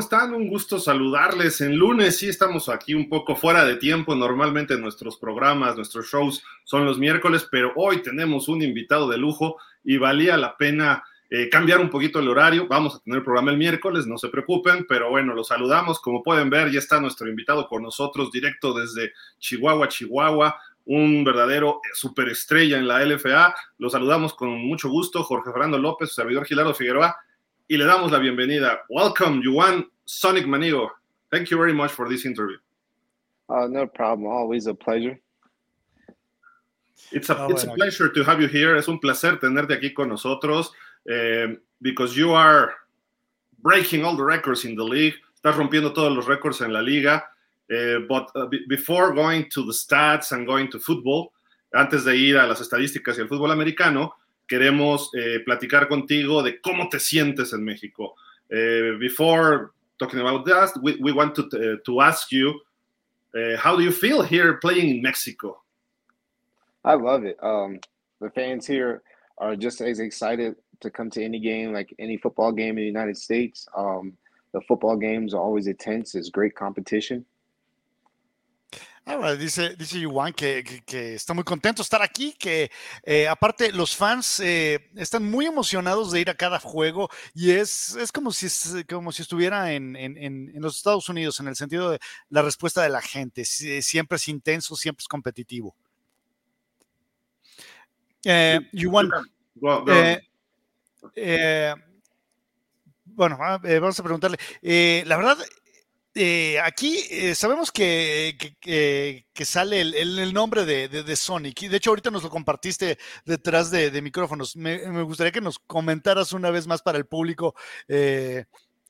¿qué tal amigos? ¿Cómo están? Un gusto saludarles. En lunes sí estamos aquí un poco fuera de tiempo. Normalmente nuestros programas, nuestros shows son los miércoles, pero hoy tenemos un invitado de lujo y valía la pena eh, cambiar un poquito el horario. Vamos a tener el programa el miércoles, no se preocupen, pero bueno, los saludamos. Como pueden ver, ya está nuestro invitado con nosotros directo desde Chihuahua, Chihuahua un verdadero superestrella en la LFA. Lo saludamos con mucho gusto, Jorge Fernando López, servidor Gilardo Figueroa y le damos la bienvenida. Welcome, Juan Sonic Manigo. Thank you very much for this interview. Uh, no problem. Always a pleasure. It's a, oh, it's a pleasure to have you here. Es un placer tenerte aquí con nosotros uh, because you are breaking all the records in the league. Estás rompiendo todos los récords en la liga. Uh, but uh, before going to the stats and going to football, antes de ir a las estadísticas y el fútbol americano, queremos eh, platicar contigo de cómo te sientes en México. Uh, before talking about that, we, we want to, uh, to ask you, uh, how do you feel here playing in Mexico? I love it. Um, the fans here are just as excited to come to any game, like any football game in the United States. Um, the football games are always intense. It's great competition. Ah, dice, dice Yuan que, que, está muy contento de estar aquí, que eh, aparte los fans eh, están muy emocionados de ir a cada juego y es, es como, si, como si estuviera en, en, en, los Estados Unidos en el sentido de la respuesta de la gente. Siempre es intenso, siempre es competitivo. Eh, Yuan, eh, bueno, ah, vamos a preguntarle. la verdad, eh, aquí eh, sabemos que, sale el, nombre de, Sonic. De hecho, ahorita nos lo compartiste detrás de, micrófonos. Me, gustaría que nos comentaras una vez más para el público eh,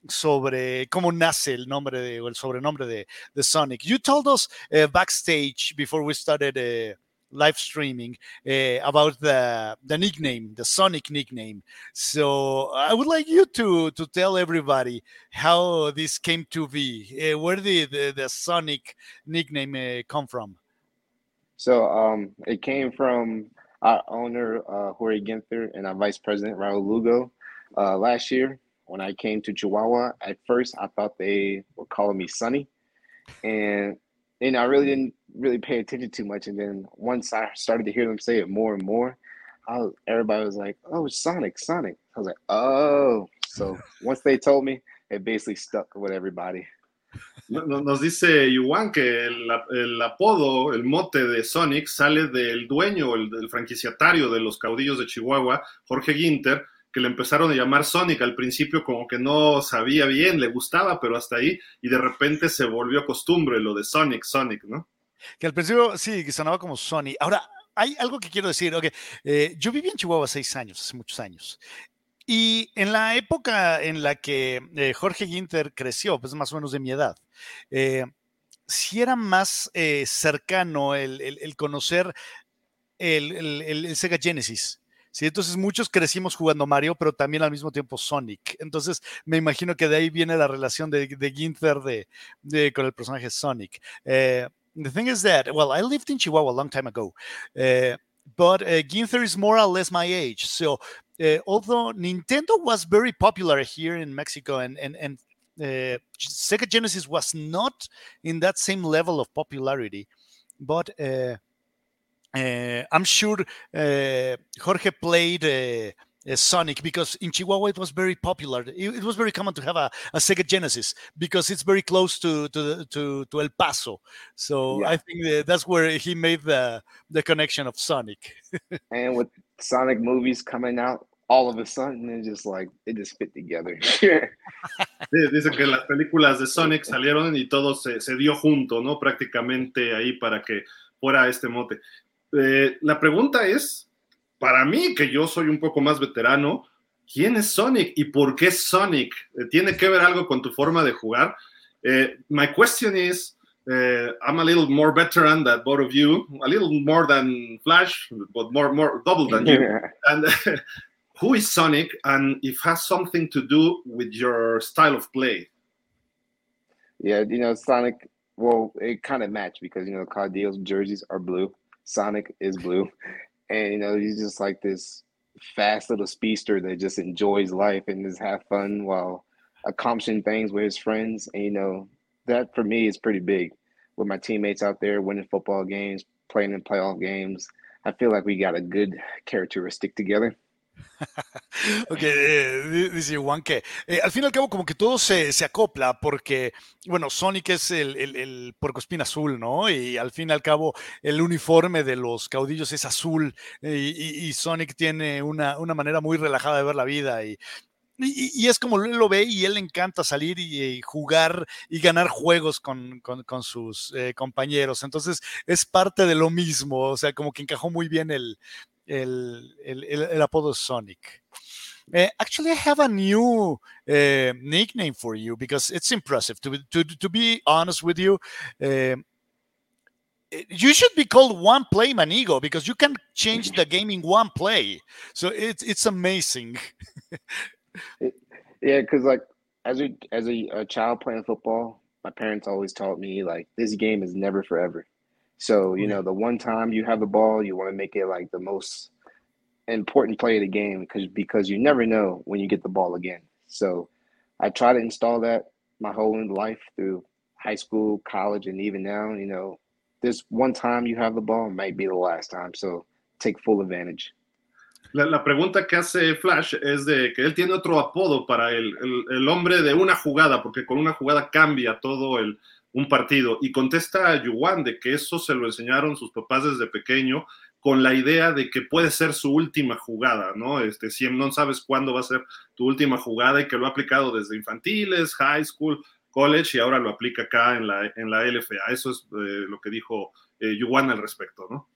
sobre cómo nace el nombre o el sobrenombre de, Sonic. You told us backstage before we started. Live streaming uh, about the the nickname, the Sonic nickname. So I would like you to to tell everybody how this came to be. Uh, where did the, the Sonic nickname uh, come from? So um, it came from our owner uh, Jorge Ginther and our vice president Raul Lugo uh, last year. When I came to Chihuahua, at first I thought they were calling me Sonny, and and I really didn't really pay attention too much. And then once I started to hear them say it more and more, I everybody was like, "Oh, Sonic, Sonic." I was like, "Oh." So once they told me, it basically stuck with everybody. Nos dice Yuan que el, el, apodo, el mote de Sonic sale del dueño, el del franquiciatario de los caudillos de Chihuahua, Jorge Ginter, que le empezaron a llamar Sonic. Al principio como que no sabía bien, le gustaba, pero hasta ahí, y de repente se volvió costumbre lo de Sonic, Sonic, ¿no? Que al principio sí, que sonaba como Sony. Ahora, hay algo que quiero decir. Okay. Eh, yo viví en Chihuahua seis años, hace muchos años. Y en la época en la que eh, Jorge Ginter creció, pues más o menos de mi edad, eh, sí era más eh, cercano el, el, el conocer el, el, Sega Genesis. Sí, entonces muchos crecimos jugando Mario, pero también al mismo tiempo Sonic. Entonces me imagino que de ahí viene la relación de, de Ginther de, de, con el personaje Sonic. Eh, the thing is that, well, I lived in Chihuahua a long time ago, uh, but uh, Ginther is more or less my age. So uh, although Nintendo was very popular here in Mexico and and and uh, Sega Genesis was not in that same level of popularity, but uh, uh, Eh, I'm sure eh, Jorge played uh, Sonic because in Chihuahua it was very popular. It, it was very common to have a, a, Sega Genesis because it's very close to to to, to El Paso. So yeah. I think that's where he made the the connection of Sonic. and with Sonic movies coming out, all of a sudden it just like it just fit together. Dice que las películas de Sonic salieron y todo se, se dio junto, ¿no? Prácticamente ahí para que fuera este mote. Eh, la pregunta es, para mí, que yo soy un poco más veterano, ¿quién es Sonic y por qué Sonic? Eh, ¿Tiene que ver algo con tu forma de jugar? Uh, my question is, uh, I'm a little more veteran than both of you, a little more than Flash, but more, more double than you. and who is Sonic, and if has something to do with your style of play? Yeah, you know, Sonic. Well, it kind of matched because you know Cardio's jerseys are blue. Sonic is blue, and you know he's just like this fast little speedster that just enjoys life and just have fun while accomplishing things with his friends. And, you know, that for me is pretty big with my teammates out there winning football games, playing in playoff games. I feel like we got a good characteristic together. ok, eh, dice Juan que eh, al fin y al cabo como que todo se, se acopla porque, bueno, Sonic es el, el, el puercoespín azul, ¿no? Y al fin y al cabo el uniforme de los caudillos es azul eh, y, y, Sonic tiene una, una, manera muy relajada de ver la vida y, y, y, es como él lo ve y él le encanta salir y, y jugar y ganar juegos con, con, con sus eh, compañeros. Entonces es parte de lo mismo, o sea, como que encajó muy bien el, el, el, el apodo Sonic. Uh, actually, I have a new uh, nickname for you because it's impressive. To, to, to be honest with you, uh, you should be called One Play Manigo because you can change the game in one play. So it's it's amazing. yeah, because like as a as a, a child playing football, my parents always taught me like this game is never forever. So, you know, the one time you have the ball, you want to make it like the most important play of the game because because you never know when you get the ball again. So I try to install that my whole life through high school, college, and even now, you know, this one time you have the ball might be the last time. So take full advantage. La, la, pregunta que hace Flash es de que él tiene otro apodo para el, el, el, hombre de una jugada, porque con una jugada cambia todo el, un partido. Y contesta a Yuan de que eso se lo enseñaron sus papás desde pequeño con la idea de que puede ser su última jugada, ¿no? Este, si no sabes cuándo va a ser tu última jugada y que lo ha aplicado desde infantiles, high school, college y ahora lo aplica acá en la, en la LFA. Eso es eh, lo que dijo eh, Yuan al respecto, ¿no?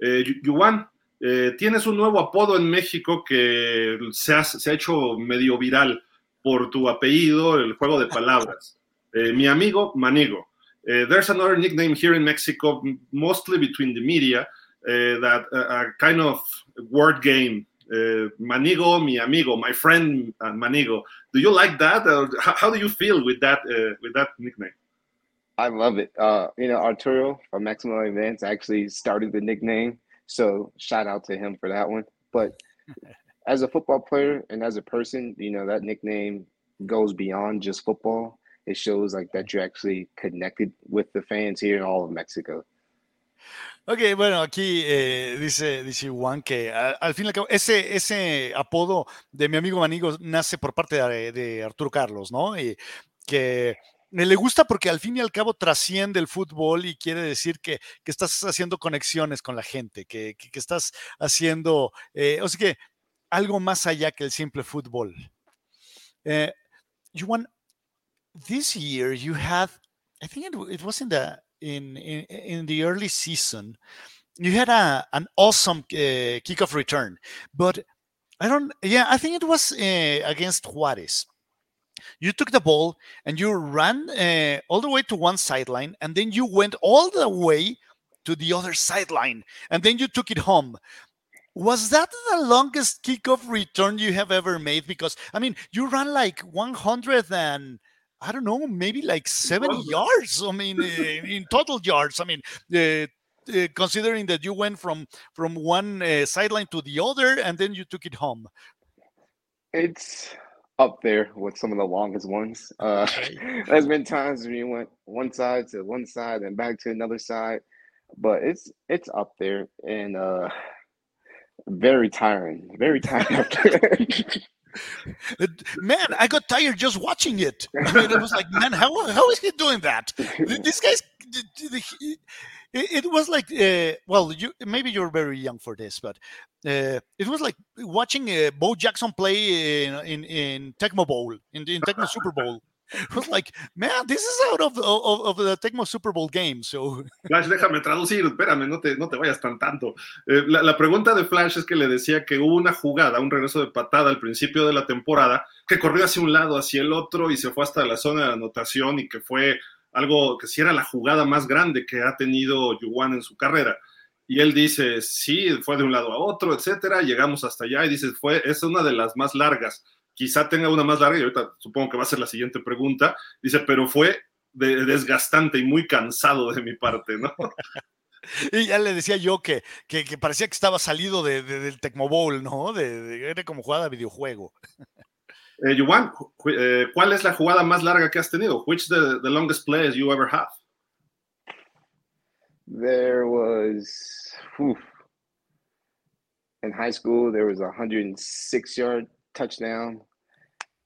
Eh, Yuan, eh, tienes un nuevo apodo en México que se se ha hecho medio viral por tu apellido, el juego de palabras. Uh, mi amigo Manigo. Uh, there's another nickname here in Mexico, mostly between the media, uh, that a kind of word game. Manigo, mi amigo, my friend Manigo. Do you like that? How, how, do you feel with that with that nickname? I love it. Uh, you know, Arturo from Maximum Events actually started the nickname, so shout out to him for that one. But as a football player and as a person, you know, that nickname goes beyond just football. It shows like that you're actually connected with the fans here in all of Mexico. Ok, bueno, aquí eh, dice, dice Juan que al, fin y al cabo, ese, ese apodo de mi amigo Manigo nace por parte de, Arturo Carlos, ¿no? Y que le gusta porque al fin y al cabo trasciende el fútbol y quiere decir que, que estás haciendo conexiones con la gente, que, que, que estás haciendo, eh, o sea que algo más allá que el simple fútbol. Eh, Juan, this year you had, I think it, it was in the in, in, in the early season, you had a an awesome uh, kickoff return, but I don't. Yeah, I think it was uh, against Juarez. You took the ball and you ran uh, all the way to one sideline, and then you went all the way to the other sideline, and then you took it home. Was that the longest kickoff return you have ever made? Because I mean, you ran like 100 and I don't know, maybe like 70 yards. I mean, in, in total yards. I mean, uh, uh, considering that you went from from one uh, sideline to the other and then you took it home. It's up there with some of the longest ones. Uh. There's been times when you went one side to one side and back to another side, but it's it's up there and uh, very tiring, very tiring. Man, I got tired just watching it. I mean, it was like, man, how how is he doing that? This guy's. It was like, uh, well, you maybe you're very young for this, but uh, it was like watching uh, Bo Jackson play in in, in Tecmo Bowl, in, in Tecmo Super Bowl. Was like, man, this is out of, of, of the Tecmo Super Bowl game. So. Flash, déjame traducir, espérame, no te, no te vayas tan tanto. Eh, la, la, pregunta de Flash es que le decía que hubo una jugada, un regreso de patada al principio de la temporada, que corrió hacia un lado, hacia el otro y se fue hasta la zona de anotación y que fue algo que sí era la jugada más grande que ha tenido Yuan en su carrera. Y él dice, sí, fue de un lado a otro, etcétera, llegamos hasta allá y dice, fue, es una de las más largas quizá tenga una más larga y ahorita supongo que va a ser la siguiente pregunta. Dice, pero fue de, desgastante y muy cansado de mi parte, ¿no? Y ya le decía yo que, que, que parecía que estaba salido de, de, del Tecmo Bowl, ¿no? De, era como jugada de videojuego. Eh, Yuan, eh, ¿cuál es la jugada más larga que has tenido? Which the, the longest plays you ever have? There was whew, in high school. There was a 106 yard touchdown.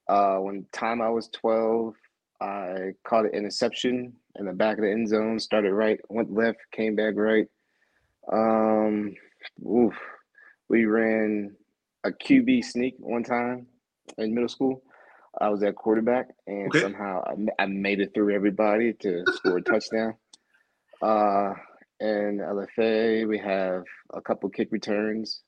Uh, when time I was 12, I caught an interception in the back of the end zone. Started right, went left, came back right. Um, oof, we ran a QB sneak one time in middle school. I was at quarterback, and okay. somehow I, I, made it through everybody to score a touchdown. Uh, and LFA, we have a couple kick returns.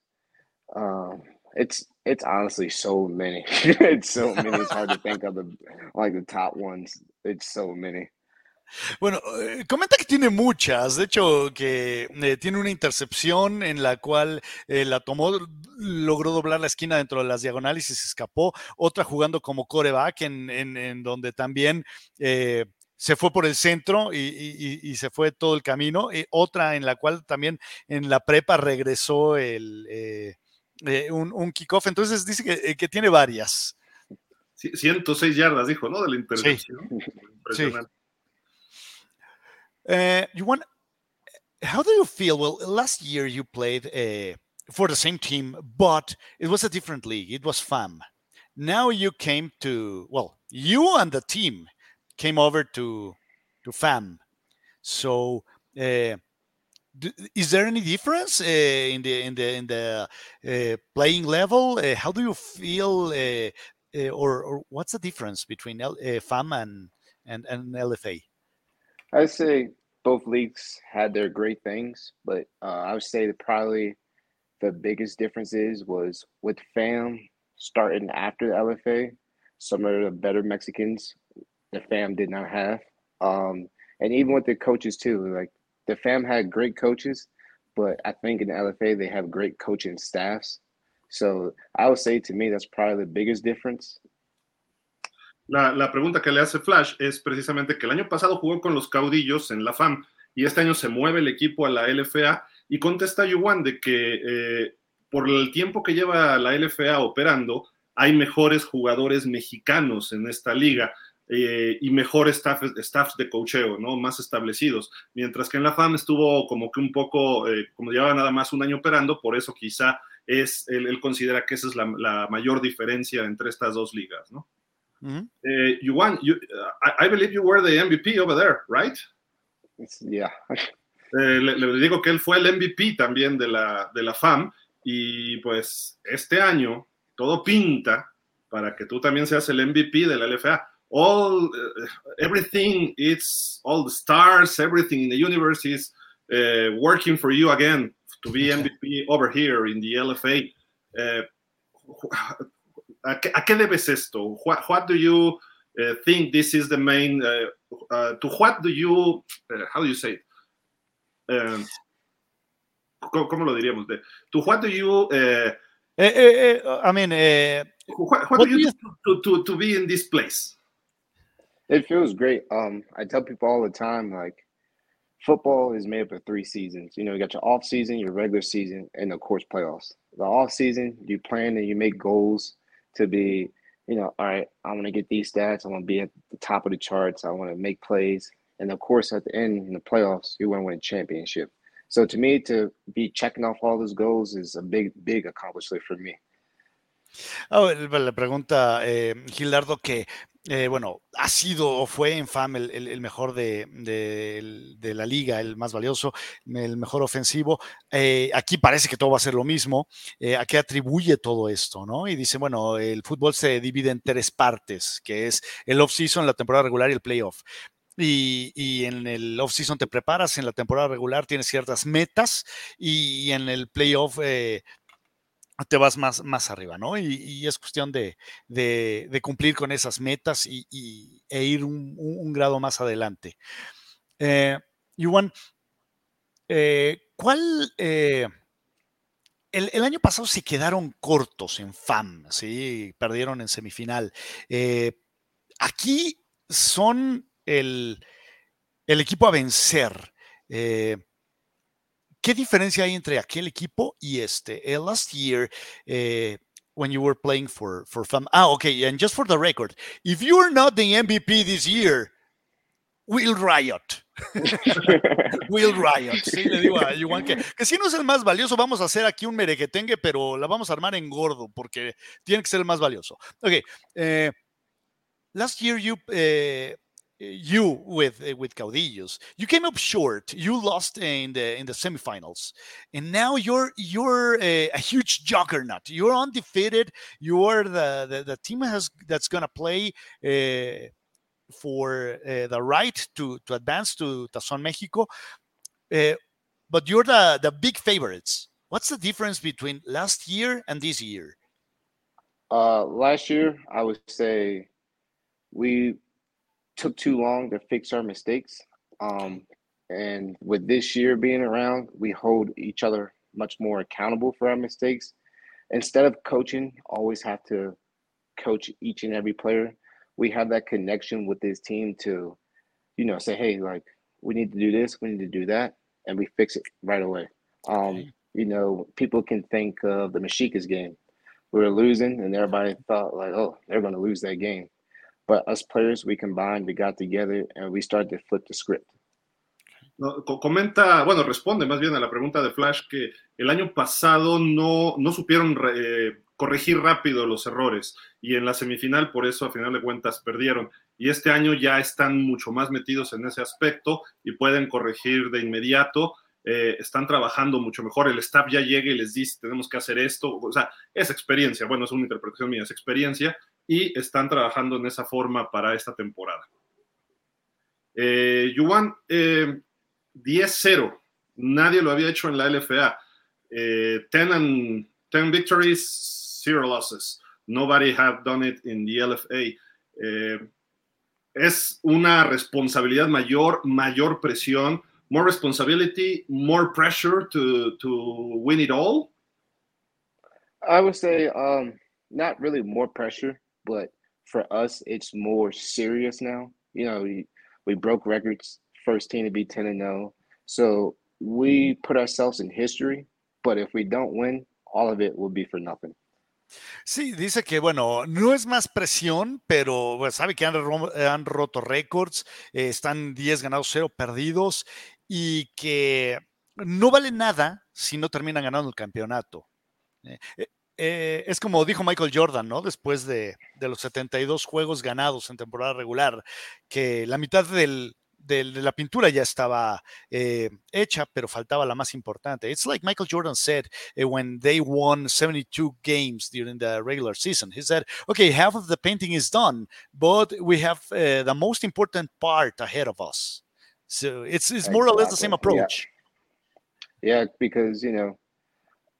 Um, it's it's honestly so many. it's so many. It's hard to think of the like the top ones. It's so many. Bueno, eh, comenta que tiene muchas, de hecho que eh, tiene una intercepción en la cual eh, la tomó, logró doblar la esquina dentro de las diagonales y se escapó, otra jugando como coreback en, en, en donde también se fue por el centro y, se fue todo el camino, y otra en la cual también en la prepa regresó el, un, un kickoff, entonces dice que, que, tiene varias. 106 yardas, dijo, ¿no? De la intercepción. Sí. Impresionante. Uh, you want? How do you feel? Well, last year you played uh, for the same team, but it was a different league. It was FAM. Now you came to well, you and the team came over to to FAM. So, uh, is there any difference uh, in the in the in the uh, playing level? Uh, how do you feel, or, or what's the difference between L, FAM and and and LFA? I'd say both leagues had their great things, but uh, I would say that probably the biggest difference is was with FAM starting after the LFA. Some of the better Mexicans the FAM did not have, um, and even with the coaches too. Like the FAM had great coaches, but I think in the LFA they have great coaching staffs. So I would say to me that's probably the biggest difference. La, pregunta que le hace Flash es precisamente que el año pasado jugó con los caudillos en la FAM y este año se mueve el equipo a la LFA y contesta Yuan de que eh, por el tiempo que lleva la LFA operando, hay mejores jugadores mexicanos en esta liga. Eh, y mejores staff, staffs de cocheo, ¿no? Más establecidos. Mientras que en la FAM estuvo como que un poco, eh, como llevaba nada más un año operando, por eso quizá es, él, considera que esa es la, la, mayor diferencia entre estas dos ligas, ¿no? Mm-hmm. Uh, you won. You, uh, I, believe you were the MVP over there, right? Yeah. Eh, le, le, digo que él fue el MVP también de la, de la FAM y pues este año todo pinta para que tú también seas el MVP de la LFA. All, uh, everything, it's all the stars, everything in the universe is uh, working for you again to be MVP over here in the LFA. Uh, ¿A qué, debes esto? What, what do you uh, think this is the main? Uh, uh, to what do you? Uh, how do you say? It? Um, ¿cómo, ¿cómo, lo diríamos? To what do you? Uh, eh, eh, eh, I mean, what, what, do you, do to, to to be in this place? It feels great. Um, I tell people all the time, like football is made up of three seasons. You know, you got your off season, your regular season, and of course playoffs. The off season, you plan and you make goals to be, you know, all right, I want to get these stats. I want to be at the top of the charts. I want to make plays. And of course, at the end in the playoffs, you want to win a championship. So to me, to be checking off all those goals is a big, big accomplishment for me. Oh, le pregunta eh, que Eh, bueno, ha sido o fue en FAM el, mejor de, la liga, el más valioso, el mejor ofensivo. Eh, aquí parece que todo va a ser lo mismo. Eh, ¿A qué atribuye todo esto? ¿no? Y dice, bueno, el fútbol se divide en tres partes, que es el off-season, la temporada regular y el playoff. Y, y, en el off-season te preparas, en la temporada regular tienes ciertas metas y, en el playoff te vas más, más arriba, ¿no? Y, es cuestión de, cumplir con esas metas y, e ir un, grado más adelante. Eh, Yuan, eh, ¿cuál... Eh, el, año pasado se quedaron cortos en FAM, ¿sí? Perdieron en semifinal. aquí son el, el, equipo a vencer. ¿Qué diferencia hay entre aquel equipo y este? El last year, uh, when you were playing for for fam. Ah, okay. And just for the record, if you're not the MVP this year, we'll riot. we'll riot. Sí, le digo a Yuan que, que si no es el más valioso, vamos a hacer aquí un merequetengue, pero la vamos a armar en gordo porque tiene que ser el más valioso. Okay. Uh, last year you uh, you with uh, with Caudillos. You came up short. You lost in the in the semifinals, and now you're you're a, a huge juggernaut. You're undefeated. You're the the, the team has that's gonna play. Uh, for uh, the right to to advance to Tazón Mexico, uh, but you're the the big favorites. What's the difference between last year and this year? Uh, last year, I would say we took too long to fix our mistakes. Um, and with this year being around, we hold each other much more accountable for our mistakes. Instead of coaching, always have to coach each and every player. We have that connection with this team to, you know, say, hey, like we need to do this, we need to do that, and we fix it right away. Um, you know, people can think of the Mexicas game. We were losing, and everybody thought like, oh, they're going to lose that game. But us players, we combined, we got together, and we started to flip the script. No, comenta, bueno, responde más bien a la pregunta de Flash que el año pasado no, no supieron eh, corregir rápido los errores y en la semifinal por eso a final de cuentas perdieron. Y este año ya están mucho más metidos en ese aspecto y pueden corregir de inmediato. Eh, están trabajando mucho mejor. El staff ya llega y les dice, tenemos que hacer esto. O sea, es experiencia. Bueno, es una interpretación mía, es experiencia y están trabajando en esa forma para esta temporada. Eh, Yuan, eh, 10-0, nadie lo había hecho en la LFA. Eh, 10, and, 10 victories, 0 losses. Nobody have done it in the LFA. Eh, es una responsabilidad mayor, mayor presión, more responsibility, more pressure to, to win it all? I would say um, not really more pressure. But for us, it's more serious now. You know, we, we broke records, first team to be 10 and 0. So we put ourselves in history, but if we don't win, all of it will be for nothing. Sí, dice que, bueno, no es más presión, pero bueno, sabe que han, han roto récords, eh, están 10 ganados, 0 perdidos y que no vale nada si no terminan ganando el campeonato. Eh, eh eh, es como dijo Michael Jordan, ¿no? Después de, de, los 72 juegos ganados en temporada regular, que la mitad del, del, de la pintura ya estaba eh, hecha, pero faltaba la más importante. It's like Michael Jordan said uh, when they won 72 games during the regular season. He said, okay, half of the painting is done, but we have uh, the most important part ahead of us. So it's, it's more exactly. or less the same approach. Yeah. yeah, because, you know,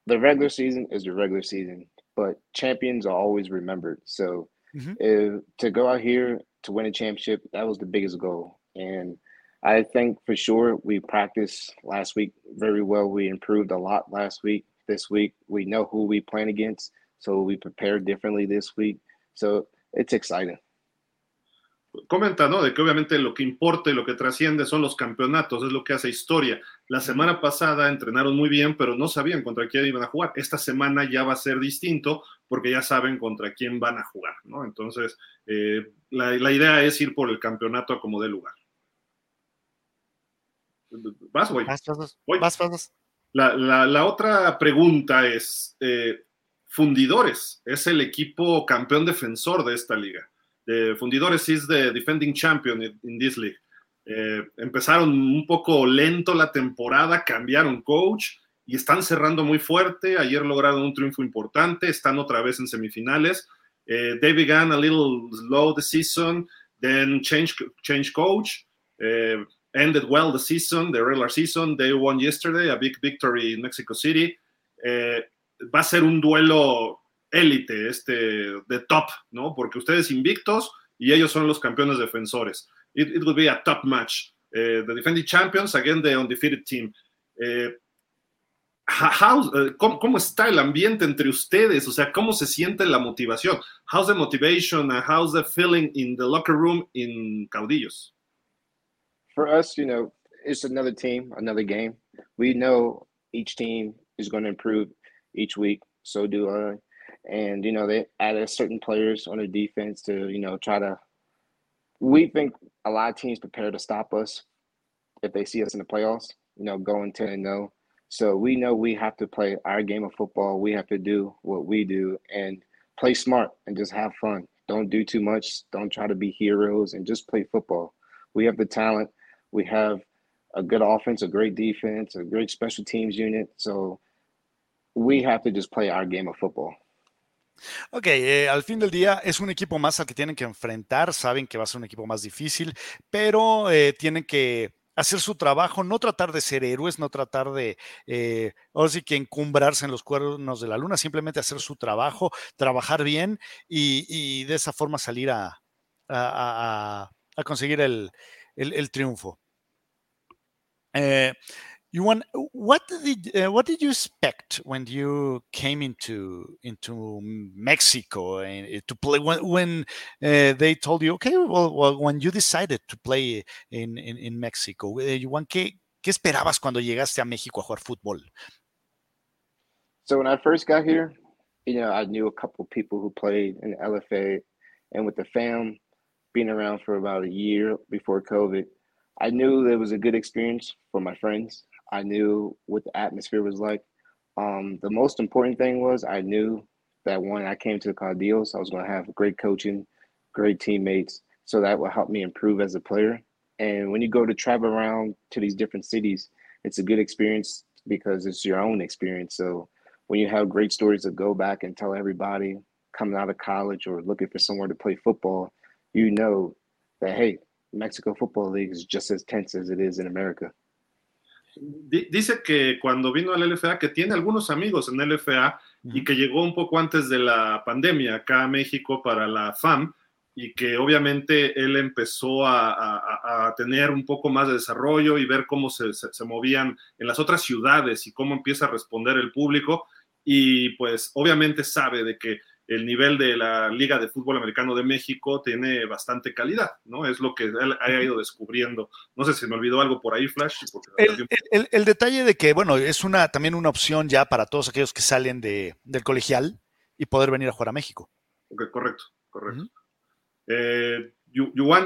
the regular season is the regular season, but champions are always remembered. So mm-hmm. if, to go out here to win a championship, that was the biggest goal. And I think for sure we practiced last week very well. We improved a lot last week. This week we know who we playing against, so we prepared differently this week. So it's exciting. comenta, ¿no? De que obviamente lo que importa y lo que trasciende son los campeonatos, es lo que hace historia. La semana pasada entrenaron muy bien, pero no sabían contra quién iban a jugar. Esta semana ya va a ser distinto porque ya saben contra quién van a jugar, ¿no? Entonces, eh, la, la, idea es ir por el campeonato a como dé lugar. ¿Vas, güey? Vas, vas, La, la, la, otra pregunta es, eh, Fundidores es el equipo campeón defensor de esta liga de Fundidores is the defending champion in, this league. Eh, empezaron un poco lento la temporada, cambiaron coach y están cerrando muy fuerte. Ayer lograron un triunfo importante, están otra vez en semifinales. Eh, they began a little slow the season, then change, change coach. Eh, ended well the season, the regular season. They won yesterday, a big victory in Mexico City. Eh, va a ser un duelo élite, este, de top, ¿no? Porque ustedes invictos y ellos son los campeones defensores. It, it would be a top match. Uh, the defending champions against the undefeated team. Uh, how, uh, ¿cómo, ¿cómo, está el ambiente entre ustedes? O sea, ¿cómo se siente la motivación? How's the motivation and how's the feeling in the locker room in Caudillos? For us, you know, it's another team, another game. We know each team is going to improve each week. So do I. and you know they added certain players on the defense to you know try to. We think a lot of teams prepare to stop us if they see us in the playoffs. You know, going ten and zero. So we know we have to play our game of football. We have to do what we do and play smart and just have fun. Don't do too much. Don't try to be heroes and just play football. We have the talent. We have a good offense, a great defense, a great special teams unit. So we have to just play our game of football. Ok, eh, al fin del día es un equipo más al que tienen que enfrentar, saben que va a ser un equipo más difícil, pero eh, tienen que hacer su trabajo, no tratar de ser héroes, no tratar de, eh, ahora sí que encumbrarse en los cuernos de la luna, simplemente hacer su trabajo, trabajar bien y, de esa forma salir a, conseguir el, triunfo. Yuan, what did uh, what did you expect when you came into into Mexico and uh, to play when when uh, they told you okay well, well, when you decided to play in in, in Mexico uh, Yuan qué qué esperabas cuando llegaste a México a jugar fútbol? So when I first got here, you know I knew a couple people who played in the LFA, and with the fam being around for about a year before COVID, I knew it was a good experience for my friends. I knew what the atmosphere was like. Um, the most important thing was I knew that when I came to the Caudillos, I was going to have great coaching, great teammates, so that will help me improve as a player. And when you go to travel around to these different cities, it's a good experience because it's your own experience. So when you have great stories to go back and tell everybody coming out of college or looking for somewhere to play football, you know that hey, Mexico Football League is just as tense as it is in America. Dice que cuando vino al LFA, que tiene algunos amigos en LFA y que llegó un poco antes de la pandemia acá a México para la FAM y que obviamente él empezó a, tener un poco más de desarrollo y ver cómo se, se, movían en las otras ciudades y cómo empieza a responder el público. Y pues obviamente sabe de que el nivel de la Liga de Fútbol Americano de México tiene bastante calidad, ¿no? Es lo que él ha ido descubriendo. No sé si me olvidó algo por ahí, Flash. El, detalle de que, bueno, es una también una opción ya para todos aquellos que salen de, del colegial y poder venir a jugar a México. correcto, correcto. Eh,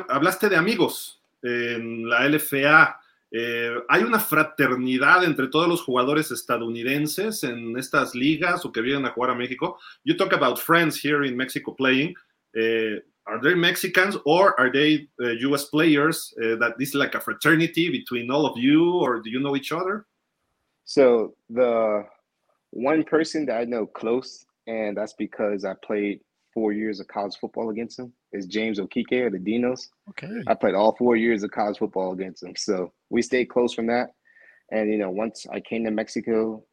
hablaste de amigos en la LFA. Eh, ¿Hay una fraternidad entre todos los jugadores estadounidenses en estas ligas o que vienen a jugar a México? You talk about friends here in Mexico playing. Uh, are they Mexicans or are they uh, eh, US players uh, is like a fraternity between all of you or do you know each other? So the one person that I know close, and that's because I played four years of college football against him is James Okike of the Dinos. Okay. I played all four years of college football against him. So we stayed close from that. And, you know, once I came to Mexico,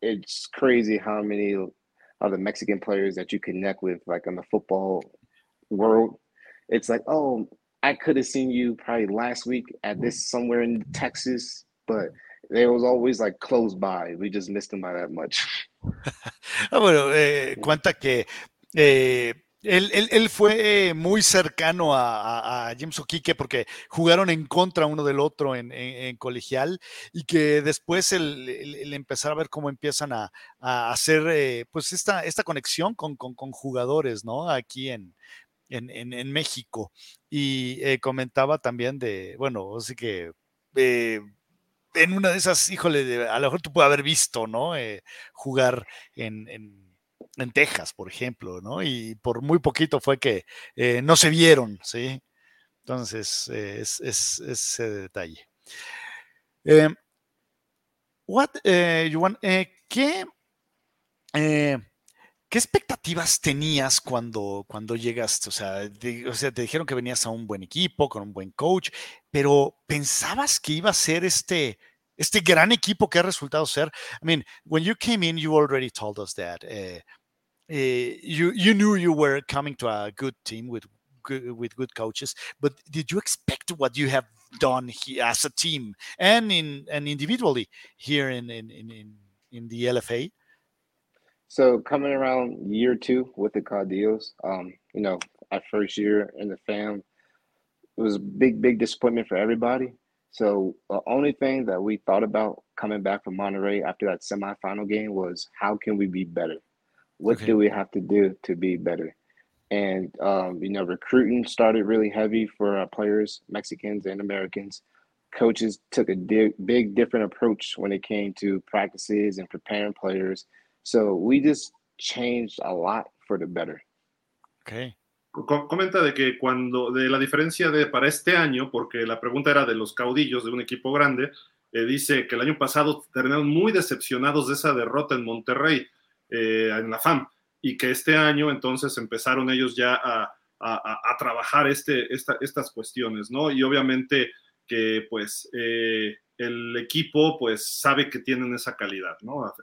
it's crazy how many of the Mexican players that you connect with, like in the football world. It's like, oh, I could have seen you probably last week at this somewhere in Texas, but they was always like close by. We just missed them by that much. ah, bueno, eh, cuenta que Eh, él, fue muy cercano a, James O'Kike porque jugaron en contra uno del otro en, colegial y que después el, empezar a ver cómo empiezan a, hacer eh, pues esta, esta conexión con, jugadores, ¿no? Aquí en, México. Y eh, comentaba también de, bueno, así que en una de esas, híjole, a lo mejor tú puedes haber visto, ¿no? jugar en en Texas, por ejemplo, ¿no? Y por muy poquito fue que eh, no se vieron, ¿sí? Entonces, eh, es, ese detalle. Eh, what, eh, ¿qué, ¿qué expectativas tenías cuando, cuando llegaste? O sea, o sea, te dijeron que venías a un buen equipo, con un buen coach, pero ¿pensabas que iba a ser este, este gran equipo que ha resultado ser? I mean, when you came in, you already told us that you you knew you were coming to a good team with with good coaches, but did you expect what you have done here as a team and in and individually here in in in, in the LFA? So coming around year two with the Caudillos, um, you know, our first year in the fam, it was a big, big disappointment for everybody. So the only thing that we thought about coming back from Monterrey after that semifinal game was how can we be better? What okay. do we have to do to be better? And um, you know, recruiting started really heavy for our players, Mexicans and Americans. Coaches took a di- big different approach when it came to practices and preparing players. So we just changed a lot for the better. Okay. comenta de que cuando, de la diferencia de para este año, porque la pregunta era de los caudillos de un equipo grande, eh, dice que el año pasado terminaron muy decepcionados de esa derrota en Monterrey, eh, en la FAM, y que este año entonces empezaron ellos ya a, trabajar este, estas cuestiones, ¿no? Y obviamente que pues eh, el equipo pues sabe que tienen esa calidad, ¿no? A,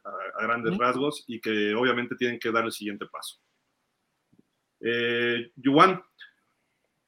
grandes rasgos y que obviamente tienen que dar el siguiente paso. Eh, Yuan,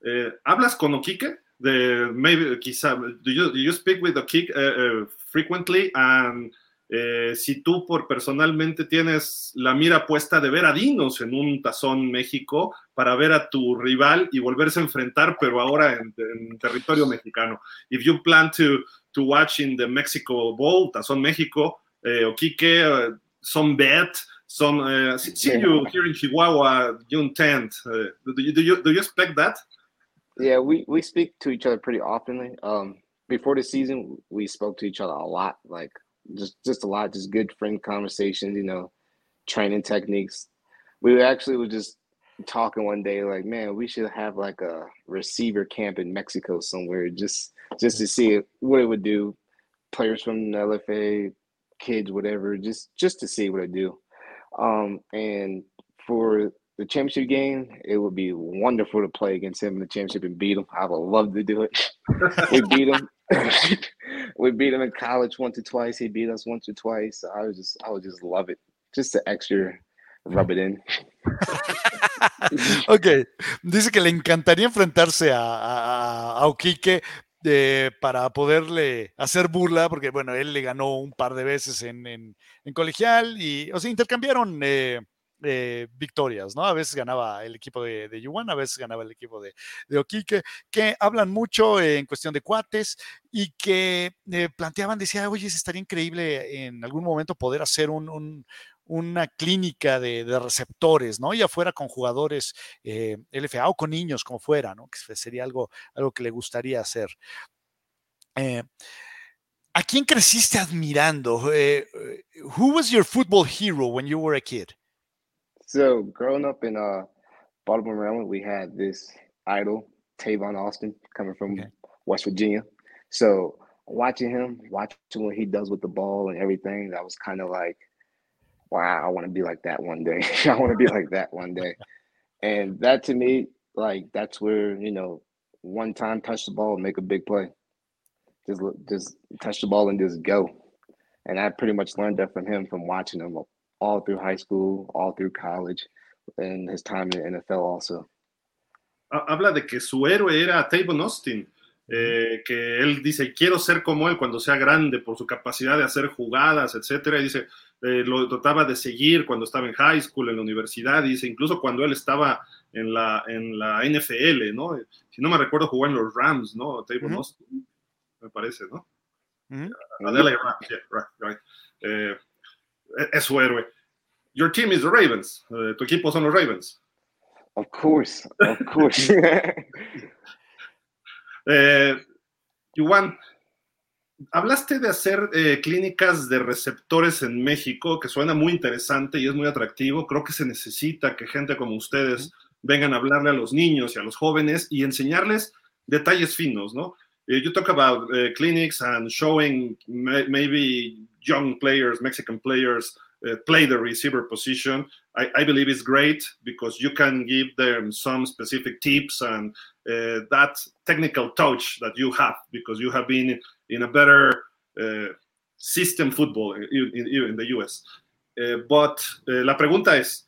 eh, ¿hablas con Okike? De maybe quizá, do you, do you speak with Okike uh, uh, frequently? And eh, si tú por personalmente tienes la mira puesta de ver a Dinos en un tazón México para ver a tu rival y volverse a enfrentar, pero ahora en, en territorio mexicano. If you plan to, to watch in the Mexico Bowl, tazón México, eh, Okike, uh, some bet, some uh, see you here in Chihuahua June 10th. Uh, do, you, do, you, do you expect that? Yeah, we, we speak to each other pretty often. Um, before the season, we spoke to each other a lot, like just just a lot, just good friend conversations, you know, training techniques. We actually were just talking one day, like, man, we should have like a receiver camp in Mexico somewhere, just just to see what it would do. Players from the LFA, kids, whatever, just just to see what it do. Um, and for the championship game, it would be wonderful to play against him in the championship and beat him. I would love to do it. we beat him. we beat him in college once or twice. He beat us once or twice. I was just, I would just love it. Just to extra rub it in. ok, dice que le encantaría enfrentarse a, a, a Oquique eh, para poderle hacer burla, porque bueno, él le ganó un par de veces en, en, en colegial y, o sea, intercambiaron eh, eh, victorias, ¿no? A veces ganaba el equipo de, Yuan, a veces ganaba el equipo de, de Oquique, que hablan mucho en cuestión de cuates y que eh, planteaban, decía, oye, estaría increíble en algún momento poder hacer un, una clínica de, de, receptores, ¿no? Ya fuera con jugadores eh, LFA o con niños, como fuera, ¿no? Que sería algo, algo que le gustaría hacer. Eh, ¿A quién creciste admirando? Eh, who was your football hero when you were a kid? So growing up in uh Baltimore, Maryland, we had this idol, Tavon Austin, coming from okay. West Virginia. So watching him, watching what he does with the ball and everything, that was kind of like, wow, I want to be like that one day. I want to be like that one day. And that to me, like that's where you know, one time touch the ball and make a big play. Just just touch the ball and just go. And I pretty much learned that from him from watching him all through high school, all through college, and his time in the NFL also. Habla de que su héroe era Tavon Austin, eh, que él dice, quiero ser como él cuando sea grande por su capacidad de hacer jugadas, etcétera. Y dice, eh, lo trataba de seguir cuando estaba en high school, en la universidad, y dice, incluso cuando él estaba en la, en la NFL, ¿no? Si no me recuerdo, jugó en los Rams, ¿no? Tavon Austin, me parece, ¿no? Adela Rams, yeah, right, right. Eh, es su héroe. Your team is the Ravens. Uh, tu equipo son los Ravens. Of course, of course. eh, Juan, hablaste de hacer eh, clínicas de receptores en México, que suena muy interesante y es muy atractivo. Creo que se necesita que gente como ustedes vengan a hablarle a los niños y a los jóvenes y enseñarles detalles finos, ¿no? Uh, you talk about uh, clinics and showing maybe young players, Mexican players, uh, play the receiver position. I, I, believe it's great because you can give them some specific tips and uh, that technical touch that you have because you have been in a better uh, system football in, in, in the US. Uh, but la pregunta es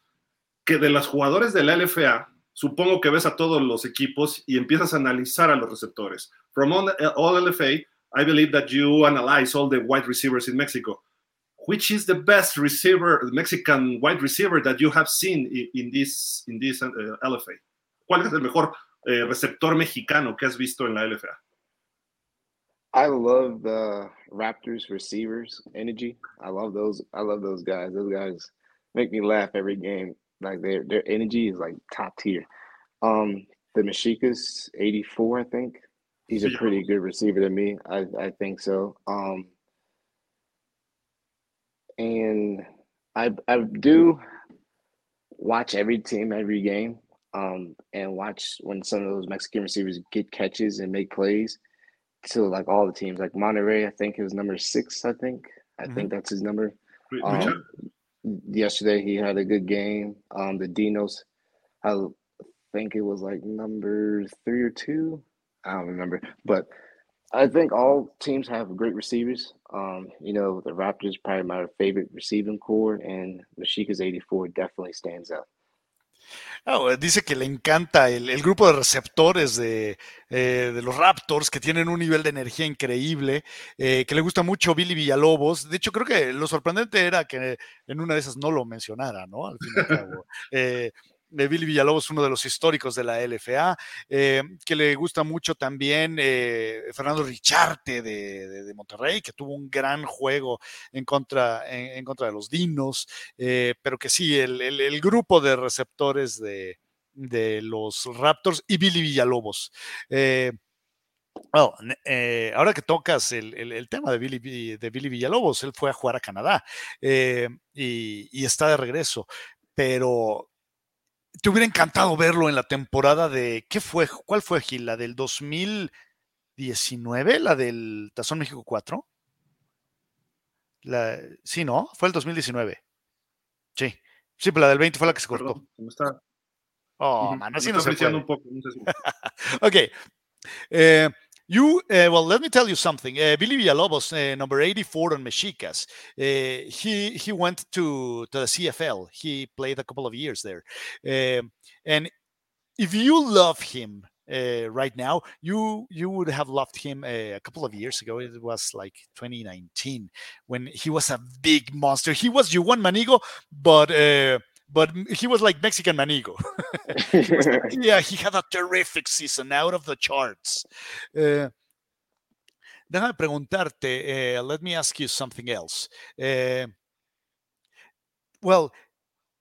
que de los jugadores de la LFA, supongo que ves a todos los equipos y empiezas a analizar a los receptores. From all, all LFA, I believe that you analyze all the wide receivers in Mexico. Which is the best receiver, Mexican wide receiver that you have seen in, this, in this uh, LFA? ¿Cuál es el mejor eh, receptor mexicano que has visto en la LFA? I love the Raptors receivers energy. I love those. I love those guys. Those guys make me laugh every game. Like their their energy is like top tier. Um, the Mexicas, 84, I think. He's a pretty good receiver to me. I, I think so. Um, and I I do watch every team every game. Um, and watch when some of those Mexican receivers get catches and make plays to like all the teams. Like Monterrey, I think is number six. I think I mm-hmm. think that's his number. Um, yesterday he had a good game. Um, the Dinos, I think it was like number three or two. I don't remember, but I think all teams have great receivers. Um, you know, the Raptors probably my favorite receiving core, and Mashika's 84 definitely stands out. Oh, dice que le encanta el, el grupo de receptores de, eh, de, los Raptors, que tienen un nivel de energía increíble, eh, que le gusta mucho Billy Villalobos. De hecho, creo que lo sorprendente era que en una de esas no lo mencionara, ¿no? Al fin y al cabo. Eh, de Billy Villalobos, uno de los históricos de la LFA, eh, que le gusta mucho también eh, Fernando Richarte de, Monterrey, que tuvo un gran juego en contra, en, contra de los Dinos, eh, pero que sí, el, grupo de receptores de, los Raptors y Billy Villalobos. ahora que tocas el, tema de Billy, de Billy Villalobos, él fue a jugar a Canadá y está de regreso, pero te hubiera encantado verlo en la temporada de. ¿Qué fue? ¿Cuál fue, Gil? ¿La del 2019? ¿La del Tazón México 4? La, sí, ¿no? Fue el 2019. Sí. Sí, pero la del 20 fue la que se cortó. ¿Cómo está? Oh, man, así no se puede. Un poco, no sé si... ok. Eh, You uh, well, let me tell you something. Uh, Billy Villalobos, uh, number 84 on Mexicas, he he went to to the CFL. He played a couple of years there, and if you love him right now, you you would have loved him a couple of years ago. It was like 2019 when he was a big monster. He was Juwan Manigo, but but he was like Mexican Manigo. yeah, he had a terrific season, out of the charts. Uh, déjame preguntarte, uh, let me ask you something else. Uh, well,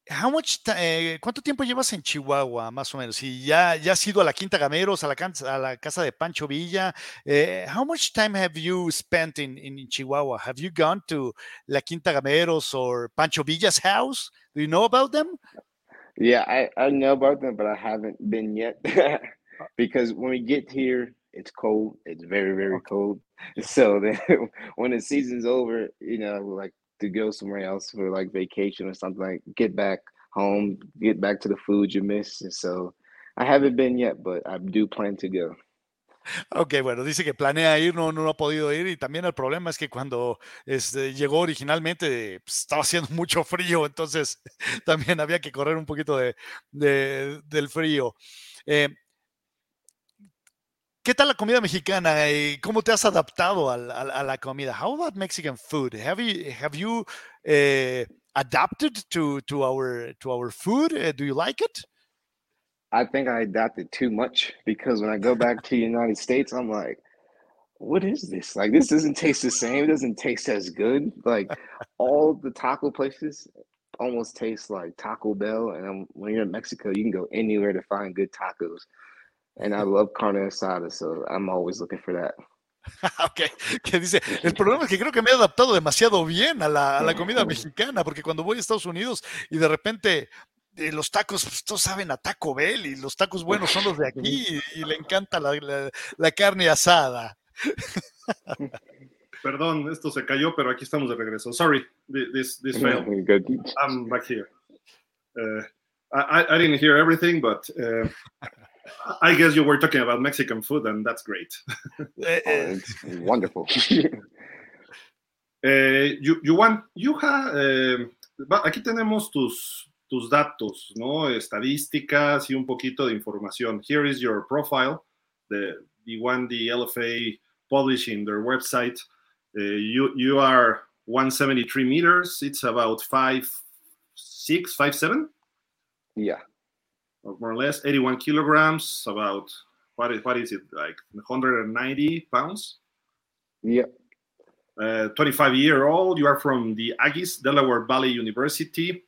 how much eh, ¿Cuánto tiempo llevas en Chihuahua, más o menos? Y ya, ya has ido a la Quinta Gameros, a la, a la casa de Pancho Villa. Eh, how much time have you spent in, in Chihuahua? Have you gone to La Quinta Gameros or Pancho Villa's house? Do you know about them? Yeah, I, I know about them, but I haven't been yet. because when we get here, it's cold. It's very, very cold. So then when the season's over, you know, like to go somewhere else for like vacation or something like get back home, get back to the food you miss. so I haven't been yet, but I do plan to go. Ok, bueno, dice que planea ir, no, no ha podido ir y también el problema es que cuando este, llegó originalmente pues, estaba haciendo mucho frío, entonces también había que correr un poquito de, de del frío. Eh, ¿Qué tal la comida mexicana y cómo te has adaptado a, a, a, la comida? How about Mexican food? Have you have you uh, adapted to to our to our food? Uh, do you like it? I think I adapted too much because when I go back to the United States, I'm like, what is this? Like this doesn't taste the same. It doesn't taste as good. Like all the taco places almost taste like Taco Bell. And when you're in Mexico, you can go anywhere to find good tacos. And I love carne asada, so I'm always looking for that. ok, que dice, el problema es que creo que me he adaptado demasiado bien a la, a la comida mexicana, porque cuando voy a Estados Unidos y de repente eh, los tacos, pues, todos saben a Taco Bell y los tacos buenos son los de aquí y, y le encanta la, la, la, carne asada. Perdón, esto se cayó, pero aquí estamos de regreso. Sorry, this, this failed. I'm back here. Uh, I, I didn't hear everything, but uh, I guess you were talking about Mexican food, and that's great. Oh, it's wonderful. eh, you, you want, you have, eh, aquí tenemos tus, tus datos, ¿no? Estadísticas y un poquito de información. Here is your profile, the, the one the LFA publishing their website. Uh, you, you are 173 meters. It's about five, six, five, seven. Yeah more or less 81 kilograms, about what is what is it like 190 pounds? Yeah. Uh, 25 year old. You are from the Aggies, Delaware Valley University.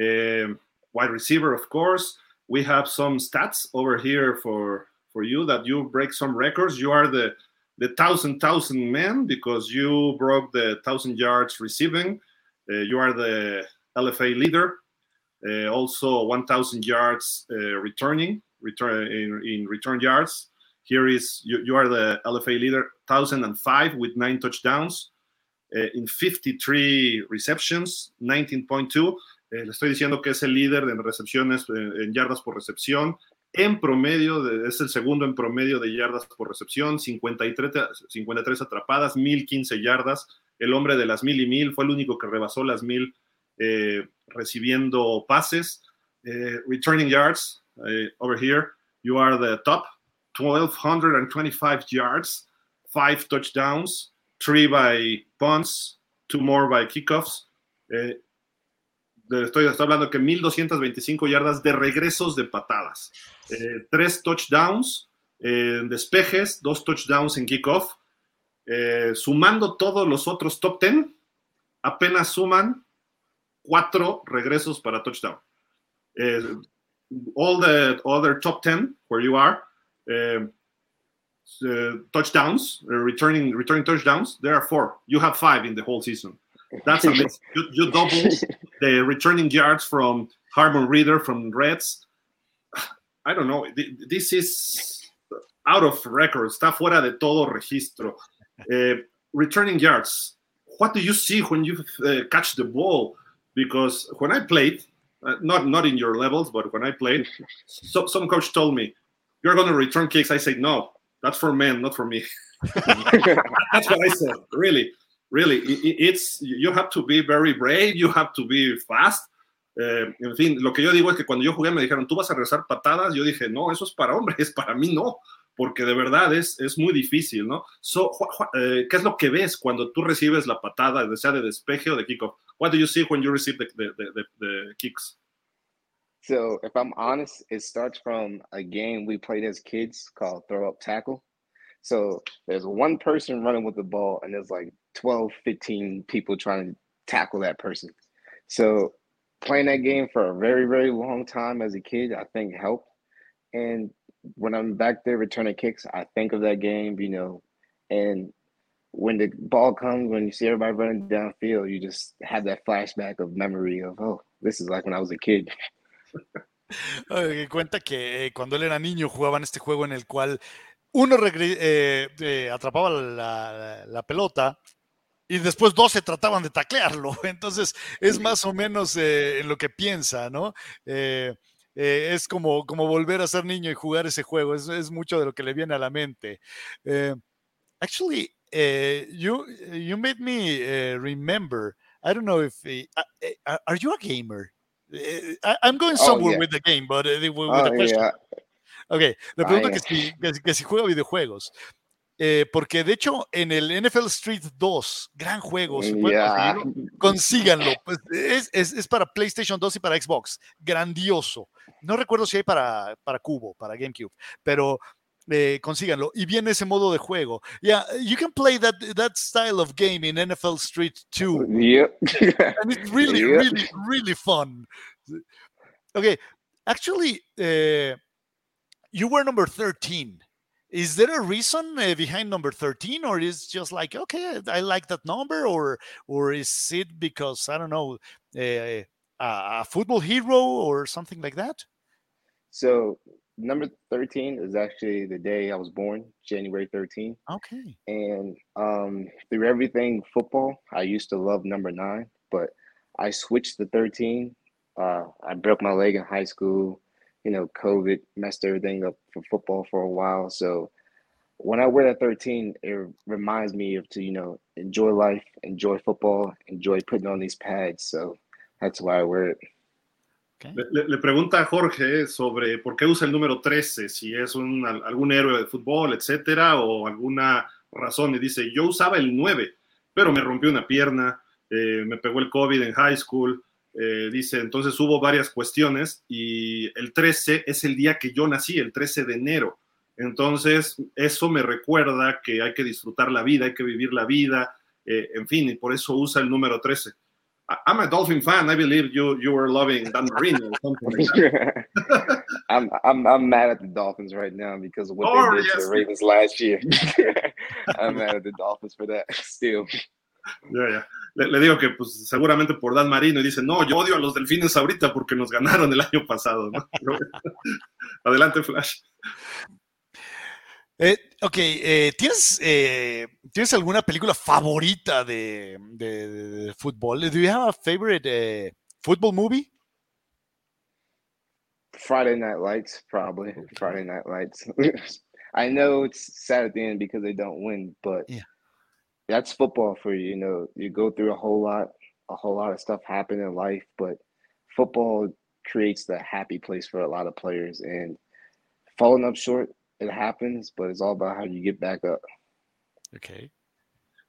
Uh, wide receiver, of course. We have some stats over here for for you that you break some records. You are the the thousand thousand man because you broke the thousand yards receiving. Uh, you are the LFA leader. Uh, also 1,000 yards uh, returning, return in, return yards. Here is you, you are the LFA leader, 1,005 with nine touchdowns uh, in 53 receptions, 19.2. Eh, le estoy diciendo que es el líder en recepciones, eh, en yardas por recepción. En promedio, es el segundo en promedio de yardas por recepción, 53, 53 atrapadas, 1015 yardas. El hombre de las mil y mil fue el único que rebasó las mil eh, recibiendo pases. Eh, returning yards, eh, over here, you are the top, 1,225 yards, five touchdowns, three by punts, two more by kickoffs. Estoy, hablando que 1.225 yardas de regresos de patadas, eh, tres touchdowns en despejes, dos touchdowns en kickoff. Sumando todos los otros top 10, apenas suman cuatro regresos para touchdown. Uh, all the other top 10 where you are, uh, uh, touchdowns, returning returning touchdowns, there are four. You have five in the whole season. That's amazing. you, you double the returning yards from Harmon Reader from Reds. I don't know. This is out of record. Está fuera de todo registro. Uh, returning yards. What do you see when you uh, catch the ball? Because when I played, uh, not not in your levels, but when I played, so, some coach told me, "You're going to return kicks." I said, "No, that's for men, not for me." that's what I said. Really, really, it, it's you have to be very brave. You have to be fast. Eh, en fin, lo que yo digo es que cuando yo jugué me dijeron, tú vas a rezar patadas. Yo dije, no, eso es para hombres, para mí no porque de verdad es, es muy difícil, ¿no? So, eh, ¿Qué es lo que ves cuando tú recibes la patada, sea de despeje o de kickoff? What do you see when you receive the, the, the, the kicks? So, if I'm honest, it starts from a game we played as kids called Throw Up Tackle. So, there's one person running with the ball, and there's like 12, 15 people trying to tackle that person. So, playing that game for a very, very long time as a kid, I think helped. And when I'm back there returning kicks, I think of that game, you know, and when the ball comes, when you see everybody running downfield, you just have that flashback of memory of, oh, this is like when I was a kid. cuenta que eh, cuando él era niño jugaban este juego en el cual uno eh, eh, atrapaba la, la, pelota y después dos se trataban de taclearlo. Entonces es más o menos eh, en lo que piensa, ¿no? Eh, eh, es como, como volver a ser niño y jugar ese juego. Es, es mucho de lo que le viene a la mente. Eh, actually, uh, you you made me uh, remember. I don't know if uh, are you a gamer? I, am going oh, somewhere oh, yeah. with the game, but with, with oh, the question. Yeah. Ok, le pregunto que, si, que, que si juega videojuegos. Eh, porque de hecho en el NFL Street 2, gran juego, si yeah. consíganlo. Pues es, es, es, para PlayStation 2 y para Xbox. Grandioso. No recuerdo si hay para, para Cubo, para GameCube, pero eh, consíganlo. Y viene ese modo de juego. Yeah, you can play that, that style of game in NFL Street 2. Yeah. and it's really, yeah. really, really fun. Okay, actually, uh, you were number 13. Is there a reason uh, behind number 13 or is just like okay I like that number or or is it because I don't know uh, a football hero or something like that? So number 13 is actually the day I was born, January 13. Okay. And um, through everything football, I used to love number nine, but I switched to 13. Uh, I broke my leg in high school. You know, COVID messed everything up for football for a while. So when I wear that 13, it reminds me of to, you know, enjoy life, enjoy football, enjoy putting on these pads. So that's why I wear it. Le, le, pregunta a Jorge sobre por qué usa el número 13, si es un, algún héroe de fútbol, etcétera, o alguna razón. Y dice: Yo usaba el 9, pero me rompió una pierna, eh, me pegó el COVID en high school. Eh, dice: Entonces hubo varias cuestiones y el 13 es el día que yo nací, el 13 de enero. Entonces, eso me recuerda que hay que disfrutar la vida, hay que vivir la vida, eh, en fin, y por eso usa el número 13. I'm a Dolphin fan. I believe you you were loving Dan Marino or something like that. I'm I'm I'm mad at the Dolphins right now because of what oh, they did yes. to the Ravens last year. I'm mad at the Dolphins for that still. Ya, ya. Le, le, digo que pues seguramente por Dan Marino y dice, no, yo odio a los delfines ahorita porque nos ganaron el año pasado. ¿no? Adelante, Flash. Eh, ok, eh, ¿tienes, eh, ¿tienes alguna película favorita de, de, de, fútbol? Do you have a favorite uh, football movie? Friday Night Lights, probably. Friday Night Lights. I know it's sad at the end because they don't win, but yeah. That's football for you. You know, you go through a whole lot, a whole lot of stuff happen in life, but football creates the happy place for a lot of players. And falling up short it happens, but it's all about how you get back up. Okay.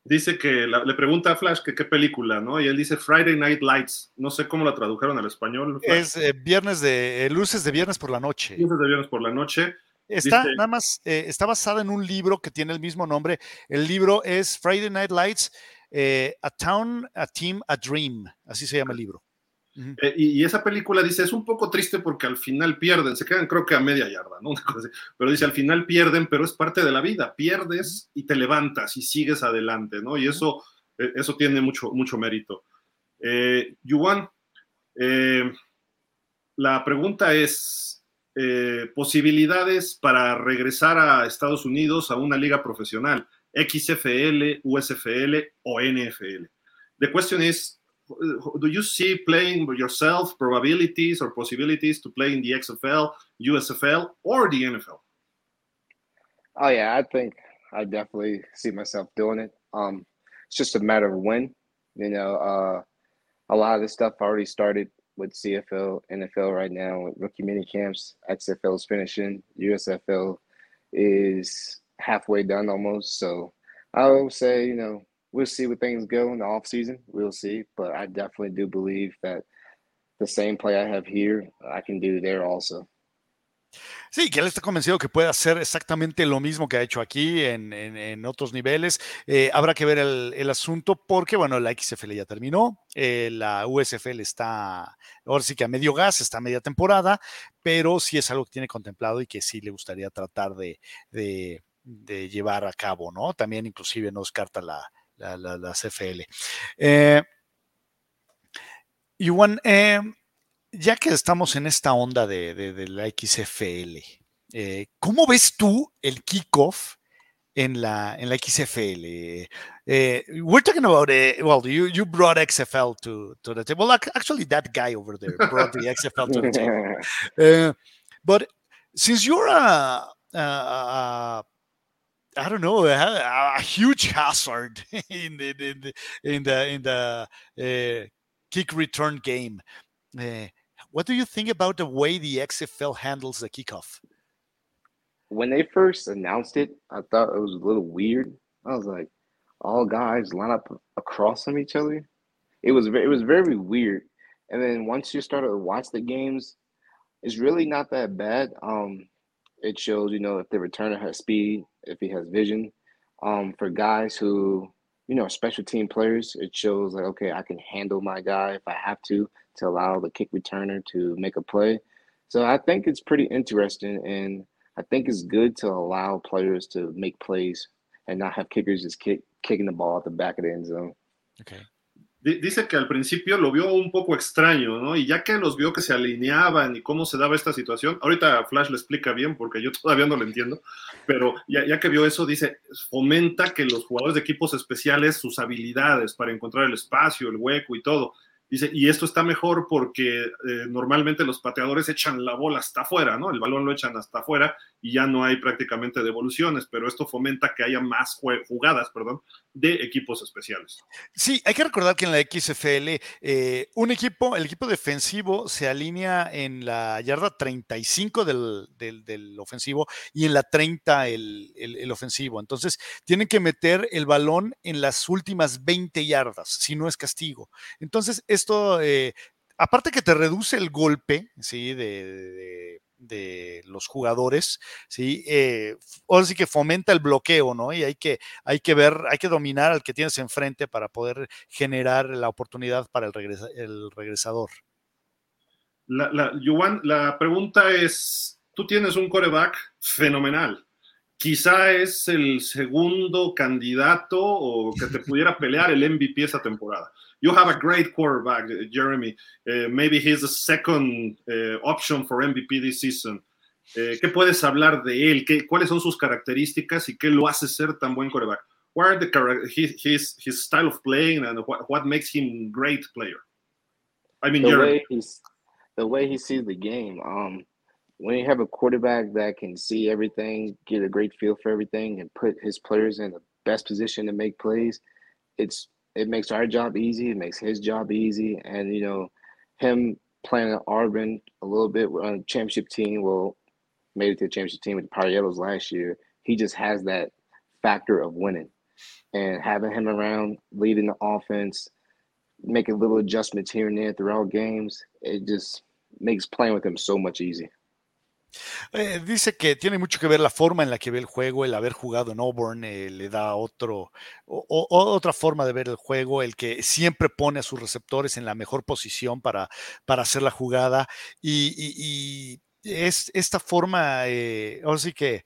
Dice que la, le pregunta a Flash que qué película, ¿no? Y él dice Friday Night Lights. No sé cómo la tradujeron al español. Flash. Es eh, viernes de eh, luces de viernes por la noche. Luces de viernes por la noche. Está nada más, eh, está basada en un libro que tiene el mismo nombre. El libro es Friday Night Lights, eh, A Town, A Team, A Dream. Así se llama el libro. Eh, y, esa película dice, es un poco triste porque al final pierden, se quedan creo que a media yarda, ¿no? Pero dice, al final pierden, pero es parte de la vida, pierdes y te levantas y sigues adelante, ¿no? Y eso, eh, eso tiene mucho, mucho mérito. Eh, Yuan, la pregunta es, posibilidades para regresar a Estados Unidos a una liga profesional, XFL, USFL o NFL. The question is, do you see playing yourself probabilities or possibilities to play in the XFL, USFL, or the NFL? Oh yeah, I think I definitely see myself doing it. Um, it's just a matter of when. You know, uh, a lot of this stuff already started with CFL, NFL right now, with rookie mini camps. XFL is finishing. USFL is halfway done almost. So I would say, you know, we'll see where things go in the off season. We'll see, but I definitely do believe that the same play I have here, I can do there also. Sí, que él está convencido que puede hacer exactamente lo mismo que ha hecho aquí en, en, otros niveles. Eh, habrá que ver el, asunto porque, bueno, la XFL ya terminó, eh, la USFL está, ahora sí que a medio gas, está a media temporada, pero sí es algo que tiene contemplado y que sí le gustaría tratar de, de, llevar a cabo, ¿no? También inclusive no descarta la, la, la, la CFL. Eh, Juan, eh, ya que estamos en esta onda de, de, de la XFL, eh, ¿cómo ves tú el kickoff en la, en la XFL? Uh, we're talking about, uh, well, you, you brought XFL to, to the table. Well, actually, that guy over there brought the XFL to the table. Uh, but since you're a, a, a I don't know, a, a huge hazard in the in the in the, in the uh, kick return game. Uh, what do you think about the way the XFL handles the kickoff? When they first announced it, I thought it was a little weird. I was like, all guys line up across from each other. It was it was very weird. And then once you started to watch the games, it's really not that bad. Um, it shows, you know, if the returner has speed, if he has vision. Um, for guys who, you know, special team players, it shows like, okay, I can handle my guy if I have to to allow the kick returner to make a play. So I think it's pretty interesting, and I think it's good to allow players to make plays and not have kickers just kick kicking the ball at the back of the end zone. Okay. Dice que al principio lo vio un poco extraño, ¿no? Y ya que los vio que se alineaban y cómo se daba esta situación, ahorita Flash le explica bien porque yo todavía no lo entiendo, pero ya, ya que vio eso, dice, fomenta que los jugadores de equipos especiales, sus habilidades para encontrar el espacio, el hueco y todo, Dice, y esto está mejor porque eh, normalmente los pateadores echan la bola hasta afuera, ¿no? El balón lo echan hasta afuera y ya no hay prácticamente devoluciones, pero esto fomenta que haya más jugadas, perdón, de equipos especiales. Sí, hay que recordar que en la XFL, eh, un equipo, el equipo defensivo se alinea en la yarda 35 del, del, del ofensivo y en la 30 el, el, el, ofensivo. Entonces, tienen que meter el balón en las últimas 20 yardas, si no es castigo. Entonces, esto, eh, aparte que te reduce el golpe, ¿sí? De, de, los jugadores, ¿sí? Eh, ahora sí que fomenta el bloqueo, ¿no? Y hay que, hay que ver, hay que dominar al que tienes enfrente para poder generar la oportunidad para el, el regresador. La, la, la pregunta es, tú tienes un coreback fenomenal. Quizá es el segundo candidato o que te pudiera pelear el MVP esa temporada. You have a great quarterback, Jeremy. Uh, maybe he's the second uh, option for MVP this season. Uh, ¿Qué puedes hablar de él? ¿Qué, ¿Cuáles son sus características y qué lo hace ser tan buen quarterback? What are the his, his, his style of playing and what, what makes him a great player? I mean, the way he's the way he sees the game. Um, when you have a quarterback that can see everything, get a great feel for everything, and put his players in the best position to make plays, it's it makes our job easy. It makes his job easy, and you know, him playing at Auburn a little bit on a uh, championship team. Well, made it to the championship team with the Parietos last year. He just has that factor of winning, and having him around, leading the offense, making little adjustments here and there throughout games. It just makes playing with him so much easier. Eh, dice que tiene mucho que ver la forma en la que ve el juego, el haber jugado en Auburn eh, le da otro, otra forma de ver el juego, el que siempre pone a sus receptores en la mejor posición para, para hacer la jugada y, es esta forma, eh, ahora sí que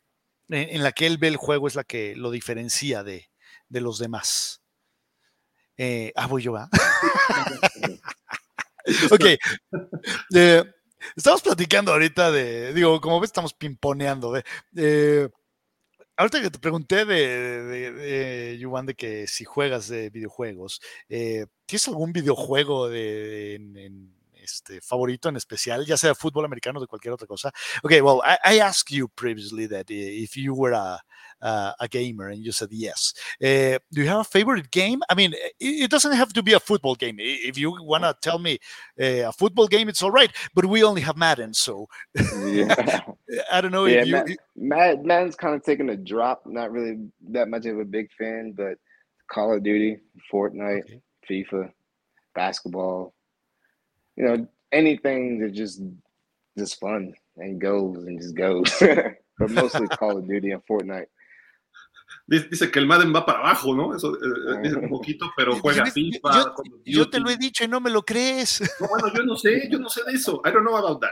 en, la que él ve el juego es la que lo diferencia de, los demás. ah, voy yo, ¿ah? ok. Estamos platicando ahorita de, digo, como ves, estamos pimponeando. De, ahorita que te pregunté de, de, de, Yuan, de que si juegas de videojuegos, eh, ¿tienes algún videojuego de, en este, favorito en especial, ya sea fútbol americano o de cualquier otra cosa? Okay, well, I, I asked you previously that if you were a, uh, a gamer and you said yes. Uh, do you have a favorite game? I mean, it, it, doesn't have to be a football game. If you want to tell me uh, a football game, it's all right. But we only have Madden, so yeah. I don't know. Yeah, you, Mad, Madden's kind of taken a drop. Not really that much of a big fan, but Call of Duty, Fortnite, okay. FIFA, basketball, you know, anything that just just fun and goes and just goes. but mostly Call of Duty and Fortnite. Dice que el Madden va para abajo, ¿no? Eso eh, dice un poquito, pero juega yo, FIFA. Yo, yo, te lo he dicho y no me lo crees. No, bueno, yo no sé, yo no sé de eso. I don't know about that.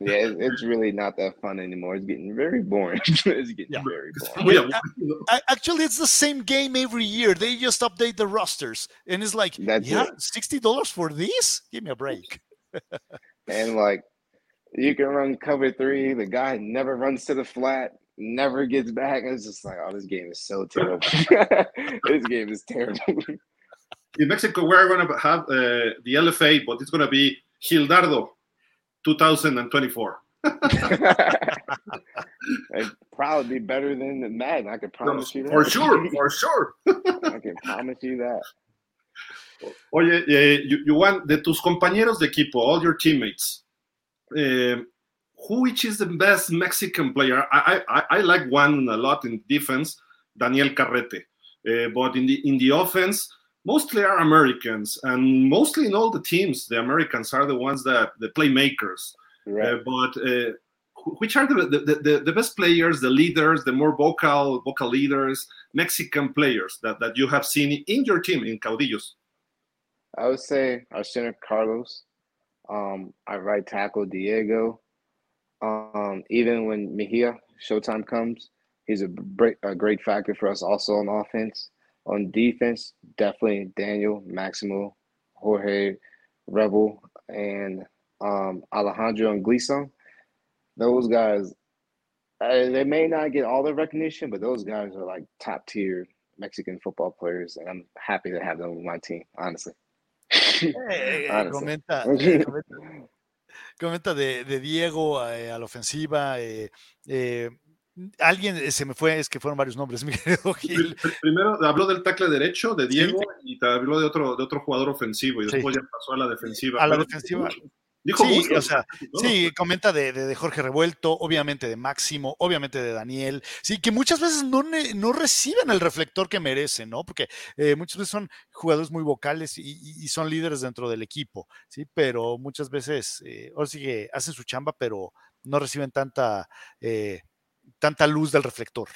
yeah, it's really not that fun anymore. It's getting very boring. it's getting yeah. very boring. Actually, it's the same game every year. They just update the rosters, and it's like, That's yeah, it. sixty dollars for this? Give me a break. and like, you can run cover three. The guy never runs to the flat, never gets back. It's just like, oh, this game is so terrible. this game is terrible. In Mexico, we're going to have uh, the LFA, but it's going to be Gildardo 2024. It'd probably be better than the Madden. I can promise you that. For sure, for sure. I can promise you that. Oye, eh, want? de tus compañeros de equipo, all your teammates, eh, which is the best Mexican player? I, I, I like one a lot in defense, Daniel Carrete. Uh, but in the in the offense, mostly are Americans, and mostly in all the teams, the Americans are the ones that the playmakers. Right. Uh, but uh, which are the, the, the, the, best players, the leaders, the more vocal vocal leaders, Mexican players that, that you have seen in your team in Caudillos? I would say our center Carlos, um, our right tackle Diego. Um, even when Mejia Showtime comes, he's a, a great factor for us also on offense. On defense, definitely Daniel, Maximo, Jorge, Rebel, and um, Alejandro and Gleason. Those guys, uh, they may not get all the recognition, but those guys are like top tier Mexican football players, and I'm happy to have them on my team, honestly. Hey, honestly. Comenta, comenta, comenta de, de Diego eh, a la ofensiva. Eh, eh, alguien se me fue, es que fueron varios nombres, mi querido Gil. Primero habló del tackle derecho de Diego ¿Sí? y te habló de otro, de otro jugador ofensivo y después sí. ya pasó a la defensiva. A la defensiva. Sí, o sea, sí, comenta de, Jorge Revuelto, obviamente de Máximo, obviamente de Daniel, sí, que muchas veces no, no reciben el reflector que merecen, ¿no? Porque eh, muchas veces son jugadores muy vocales y, son líderes dentro del equipo, sí, pero muchas veces, eh, ahora sí que hacen su chamba, pero no reciben tanta, eh, tanta luz del reflector.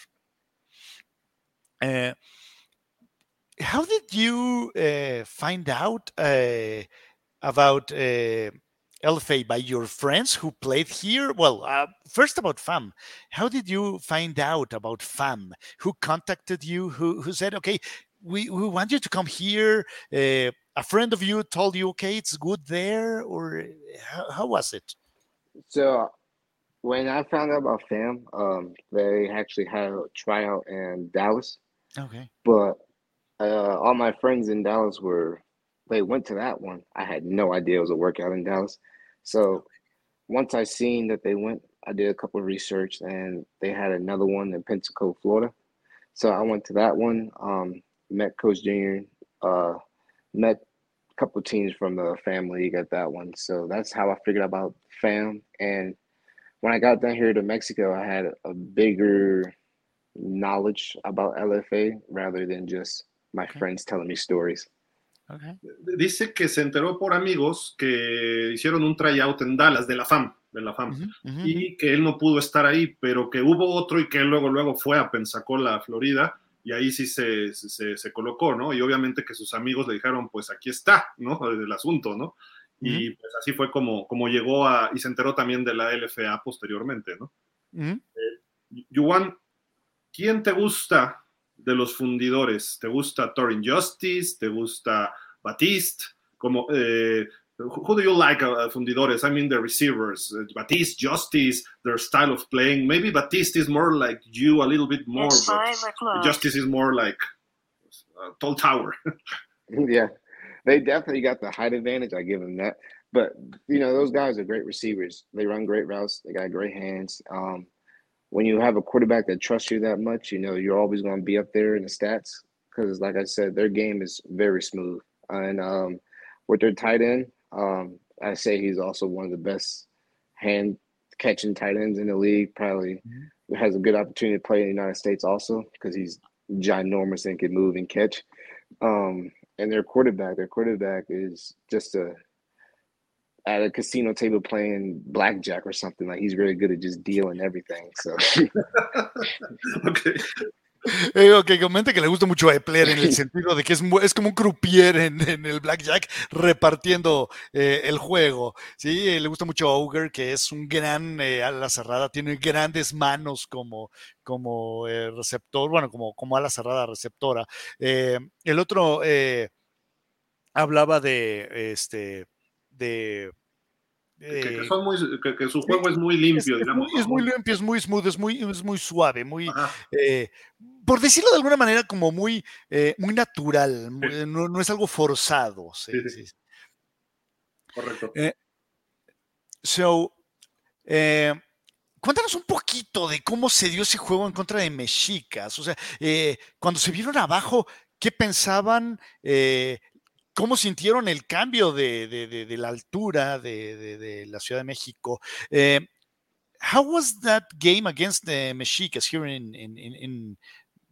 how did you find out about LFA by your friends who played here? Well, uh, first about FAM. How did you find out about FAM? Who contacted you? Who, who said, okay, we, we want you to come here? Uh, a friend of you told you, okay, it's good there? Or how, how was it? So when I found out about FAM, um, they actually had a tryout in Dallas. Okay. But uh, all my friends in Dallas were they went to that one. I had no idea it was a workout in Dallas. So once I seen that they went, I did a couple of research and they had another one in Pensacola, Florida. So I went to that one, um, met Coach Junior, uh, met a couple of teams from the family league at that one. So that's how I figured about fam. And when I got down here to Mexico, I had a bigger knowledge about LFA rather than just my okay. friends telling me stories. Dice que se enteró por amigos que hicieron un tryout en Dallas de la FAM, de la FAM, y que él no pudo estar ahí, pero que hubo otro y que él luego, luego fue a Pensacola, Florida, y ahí sí se, se, colocó, ¿no? Y obviamente que sus amigos le dijeron, pues aquí está, ¿no? El asunto, ¿no? Y pues así fue como, como llegó a, y se enteró también de la LFA posteriormente, ¿no? Uh ¿quién te gusta de los fundidores? ¿Te gusta Torin Justice? ¿Te gusta Batiste? Como, eh, who do you like uh, fundidores? I mean, the receivers, uh, Batiste, Justice, their style of playing. Maybe Batiste is more like you a little bit more, but Justice is more like a tall tower. yeah, they definitely got the height advantage. I give them that. But you know, those guys are great receivers. They run great routes. They got great hands. Um, when you have a quarterback that trusts you that much, you know you're always going to be up there in the stats because, like I said, their game is very smooth. And um, with their tight end, um, I say he's also one of the best hand catching tight ends in the league. Probably mm-hmm. has a good opportunity to play in the United States also because he's ginormous and can move and catch. Um, and their quarterback, their quarterback is just a at a casino table playing blackjack or something. Like he's really good at just dealing everything. So okay. Eh, ok, comenta que le gusta mucho a Epler en el sentido de que es, es como un croupier en, en el blackjack repartiendo eh, el juego. Sí, eh, le gusta mucho a Ogre, que es un gran eh, ala cerrada, tiene grandes manos como, como receptor, bueno, como, como ala cerrada receptora. el otro hablaba de este de que, eh, son muy, que, su juego es muy limpio, es, digamos. Es muy, limpio, es muy smooth, es muy, es muy suave, muy, eh, por decirlo de alguna manera, como muy, eh, muy natural, no, no, es algo forzado. Sí, sí. Correcto. so, cuéntanos un poquito de cómo se dio ese juego en contra de Mexicas. O sea, cuando se vieron abajo, ¿qué pensaban? ¿Cómo sintieron el cambio de, de, de, la altura de, la Ciudad de México? Eh, how was that game against the Mexicas here in, in, in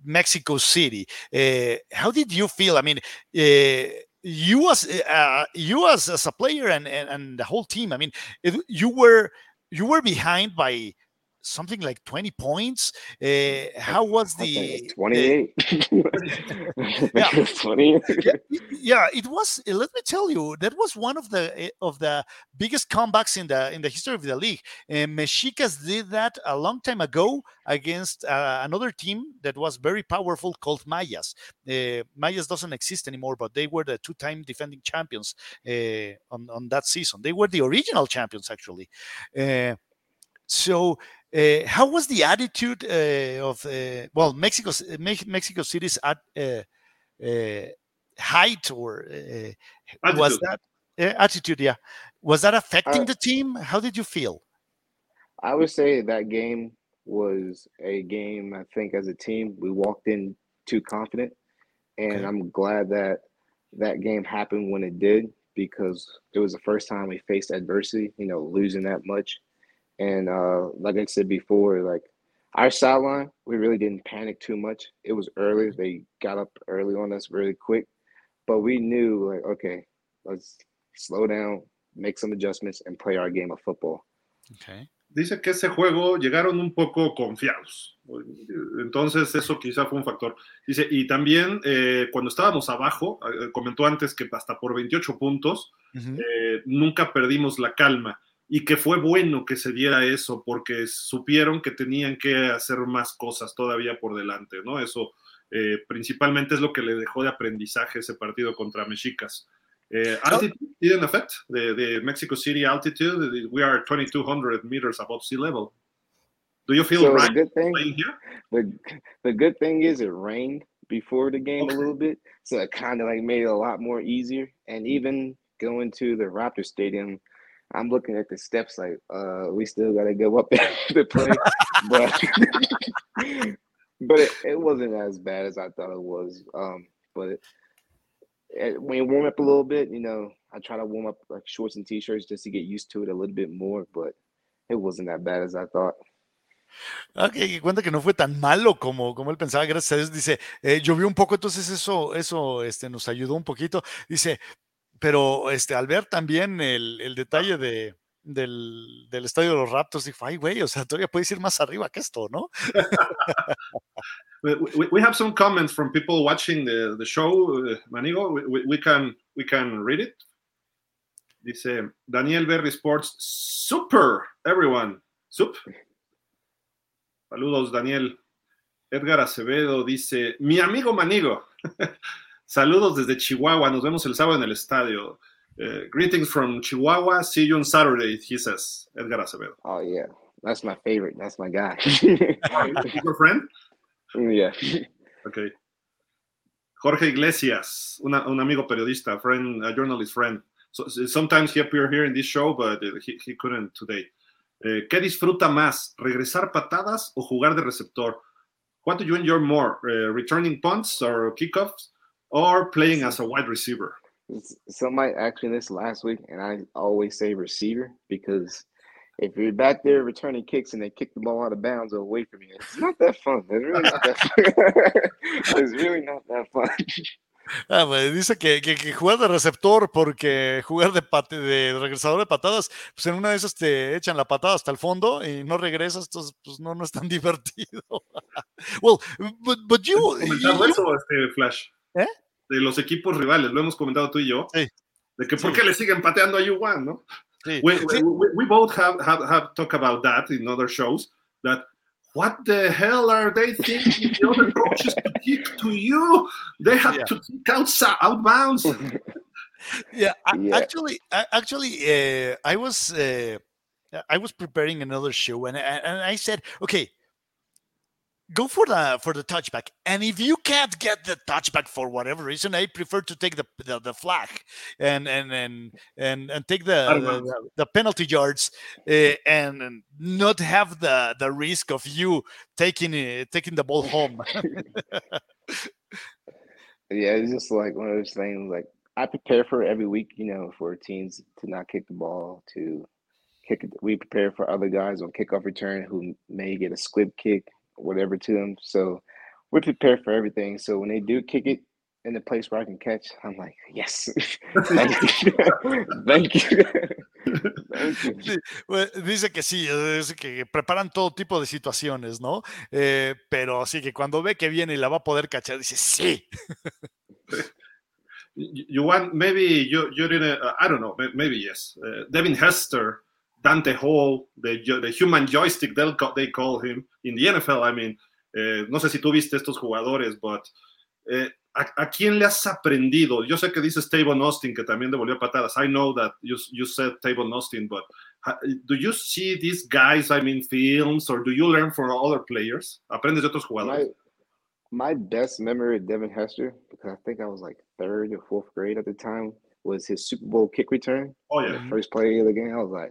Mexico City? Uh, how did you feel? I mean, uh, you as uh, you as, as a player and, and, and the whole team. I mean, it, you were you were behind by something like 20 points. Uh, how was the 28? Uh, yeah. 20. yeah, it was. Eh, let me tell you, that was one of the eh, of the biggest comebacks in the in the history of the league. And Mexicas did that a long time ago against uh, another team that was very powerful called Mayas. Uh, Mayas doesn't exist anymore, but they were the two-time defending champions uh, on on that season. They were the original champions actually. so uh, how was the attitude uh, of uh, well Mexico Mexico City's at, height or was that attitude? Yeah, was that affecting the team? How did you feel? I would say that game was a game. I think as a team we walked in too confident, and okay. I'm glad that that game happened when it did because it was the first time we faced adversity, you know, losing that much. And uh, like I said before, like our sideline, we really didn't panic too much. It was early. They got up early on us really quick. But we knew, like, okay, let's slow down, make some adjustments, and play our game of football. Okay. Dice que ese juego llegaron un poco confiados. Entonces, eso quizá fue un factor. Dice, y también eh, cuando estábamos abajo, eh, comentó antes que hasta por 28 puntos, uh -huh. eh, nunca perdimos la calma y que fue bueno que se diera eso porque supieron que tenían que hacer más cosas todavía por delante, ¿no? Eso eh, principalmente es lo que le dejó de aprendizaje ese partido contra Mexicas. Uh, altitude didn't affect the, the Mexico City altitude. We are 2,200 meters above sea level. Do you feel So the right good thing, playing here? the the good thing is it rained before the game Okay. a little bit, so it kind of like made it a lot more easier. And even going to the Raptor Stadium, I'm looking at the steps like, uh, we still gotta go up there to play, but but it, it wasn't as bad as I thought it was. Um, but it, it, when you warm up a little bit, you know, I try to warm up like shorts and t-shirts just to get used to it a little bit more, but it wasn't that bad as I thought. Ok, y cuenta que no fue tan malo como, como él pensaba, gracias a Dios. Dice, eh, llovió un poco, entonces eso, eso este, nos ayudó un poquito. Dice, pero este, al ver también el, el detalle de, del, del estadio de los Raptors, dijo, ay, güey, o sea, todavía puedes ir más arriba que esto, ¿no? We, we, we have some comments from people watching the, the show, uh, Manigo. We, we, we can we can read it. Dice Daniel Berry Sports, super, everyone, sup. Saludos, Daniel. Edgar Acevedo dice, mi amigo Manigo. Saludos desde Chihuahua. Nos vemos el sábado en el estadio. Uh, greetings from Chihuahua. See you on Saturday, he says. Edgar Acevedo. Oh yeah, that's my favorite. That's my guy. Your friend? yeah. Okay. Jorge Iglesias, una, un amigo periodista, friend, a journalist friend. So, sometimes he appear here in this show, but uh, he, he couldn't today. Eh, ¿Qué disfruta más, regresar patadas o jugar de receptor? What do you enjoy more, uh, returning punts or kickoffs, or playing as a wide receiver? Somebody asked me this last week, and I always say receiver because if you're back there returning kicks and they kick the ball out of bounds or away from you, it's not that fun. It's really not that fun. it's really not that fun. Ah, pues, dice que, que, que, jugar de receptor porque jugar de, pate, de regresador de patadas, pues en una de esas te echan la patada hasta el fondo y no regresas, entonces pues no, no es tan divertido. well, but, but you, comentado you, eso, este Flash? ¿Eh? De los equipos rivales, lo hemos comentado tú y yo. Sí. De que Sí. por qué le siguen pateando a Juwan, ¿no? Sí. We, Sí. we, we both have, have, have talked about that in other shows, that what the hell are they thinking the other coaches to kick to you? They have Yeah. to kick outside, outbounds. yeah, Yeah. actually I- actually uh, i was uh, i was preparing another show and, I- and i said okay go for the for the touchback and if you can't get the touchback for whatever reason i prefer to take the the, the flag and and and and, and take the, the, the- penalty yards uh, and, and not have the the risk of you taking uh, taking the ball home Yeah, it's just like one of those things. Like I prepare for every week, you know, for teams to not kick the ball, to kick. We prepare for other guys on kickoff return who may get a squib kick, whatever to them. So we prepare for everything. So when they do kick it in the place where I can catch, I'm like, yes, thank you, thank you. Thank you. Sí, dice que sí, dice que preparan todo tipo de situaciones, ¿no? Eh, pero sí que cuando ve que viene y la va a poder cachar, dice sí. You you want maybe you you didn't uh, I don't know maybe yes uh, Devin Hester Dante Hall the the human joystick they'll they call him in the NFL I mean eh, no sé si tú viste estos jugadores but eh, ¿a, a quién le has aprendido? Yo sé que dices Tavon Austin que también devolvió patadas I know that you you said Tavon Austin but do you see these guys I mean films or do you learn from other players? ¿Aprendes de otros My jugadores? my best memory of Devin Hester, because I think I was like third or fourth grade at the time, was his Super Bowl kick return. Oh the yeah first play of the game, I was like,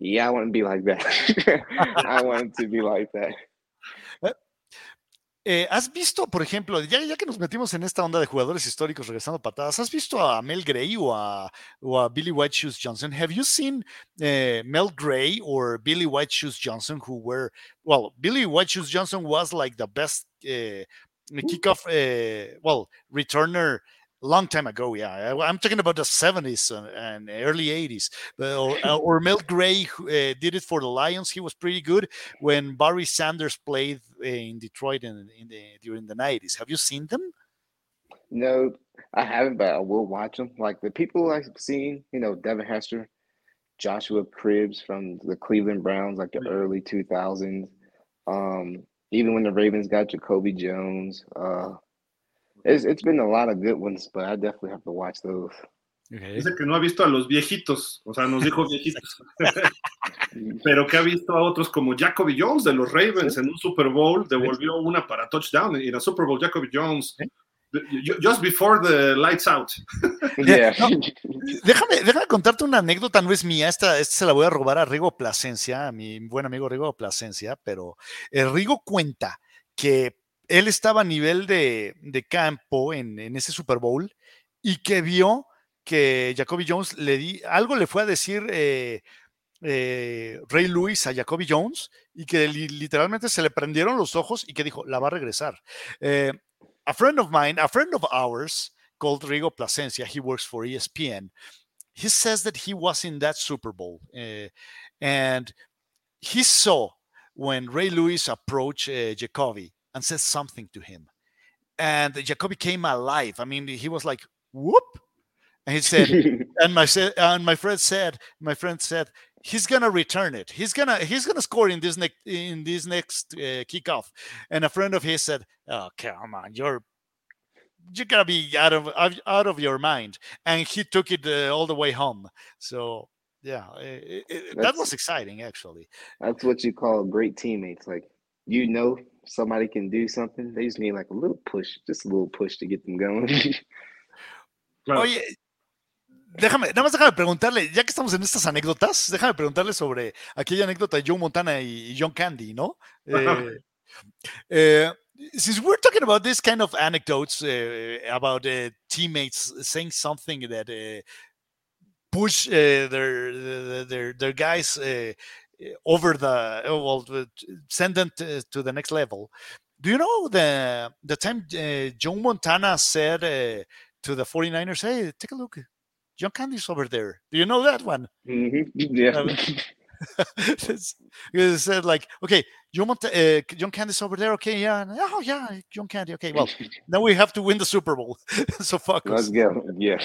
yeah, I want to be like that. I want to be like that. Eh, ¿Has visto, por ejemplo, ya, ya, que nos metimos en esta onda de jugadores históricos regresando patadas, ¿has visto a Mel Gray o a, o a Billy White Shoes Johnson? Have you seen uh, Mel Gray or Billy White Shoes Johnson, who were, well, Billy White Shoes Johnson was like the best uh, kickoff, uh, well, returner long time ago. Yeah, I'm talking about the 70s and early 80s. Or, uh, or Mel Gray uh, did it for the Lions. He was pretty good when Barry Sanders played in Detroit in, in the, during the 90s. Have you seen them? No, I haven't, but I will watch them. Like the people I've seen, you know, Devin Hester, Joshua Cribbs from the Cleveland Browns, like the early 2000s. Um, even when the Ravens got Jacoby Jones, uh, It's, it's been a lot of good ones, but I definitely have to watch those. Okay. Dice que no ha visto a los viejitos, o sea, nos dijo viejitos, pero que ha visto a otros como Jacoby Jones de los Ravens en un Super Bowl, devolvió una para touchdown en el Super Bowl, Jacoby Jones. Just before the lights out. Yeah. No, déjame, déjame contarte una anécdota, no es mía, esta, esta se la voy a robar a Rigo Plasencia, a mi buen amigo Rigo Plasencia, pero eh, Rigo cuenta que él estaba a nivel de, campo en, ese Super Bowl y que vio que Jacoby Jones le di, algo le fue a decir eh, eh, Ray Lewis a Jacoby Jones y que li, literalmente se le prendieron los ojos y que dijo, la va a regresar. Eh, a friend of mine, a friend of ours called Rigo Plasencia, he works for ESPN. He says that he was in that Super Bowl and he saw when Ray Lewis approached Jacoby and said something to him. And Jacoby came alive. I mean, he was like, whoop. And he said, and my and my friend said, my friend said, he's gonna return it. He's gonna he's gonna score in this next in this next uh, kickoff. And a friend of his said, "Oh come on, you're you're gonna be out of out of your mind." And he took it uh, all the way home. So yeah, it, it, that was exciting actually. That's what you call great teammates. Like you know somebody can do something, they just need like a little push, just a little push to get them going. Oye, déjame, nada más déjame preguntarle, ya que estamos en estas anécdotas, déjame preguntarle sobre aquella anécdota de Joe Montana y John Candy, ¿no? Eh, eh, since we're talking about this kind of anecdotes uh, about uh, teammates saying something that uh, push their, their their guys over the well send them to, to, the next level. Do you know the the time uh, joe montana said uh, to the 49ers hey take a look. John candy's over there. Do you know that one? Mm-hmm. yeah. He said like okay John, Mont- uh, John Candy's over there. Okay yeah. Oh yeah John Candy. Okay well now we have to win the Super Bowl. So fuck let's go. Yeah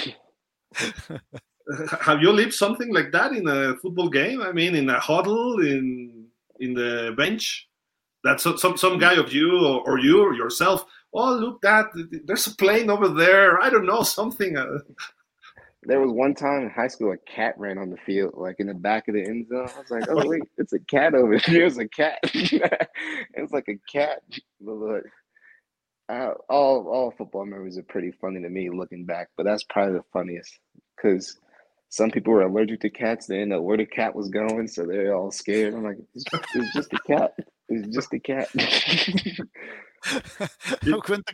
have you lived something like that in a football game? I mean, in a huddle, in in the bench, that some some guy of you or, or you or yourself. Oh, look that there's a plane over there. I don't know something. Uh, there was one time in high school a cat ran on the field, like in the back of the end zone. I was like, oh wait, it's a cat over there. There's a cat. it's like a cat. But Look, uh, all all football memories are pretty funny to me looking back, but that's probably the funniest because some people were allergic to cats. They didn't know where the cat was going, so they're all scared. I'm like, it's, it's just a cat. It's just a cat. Me cuenta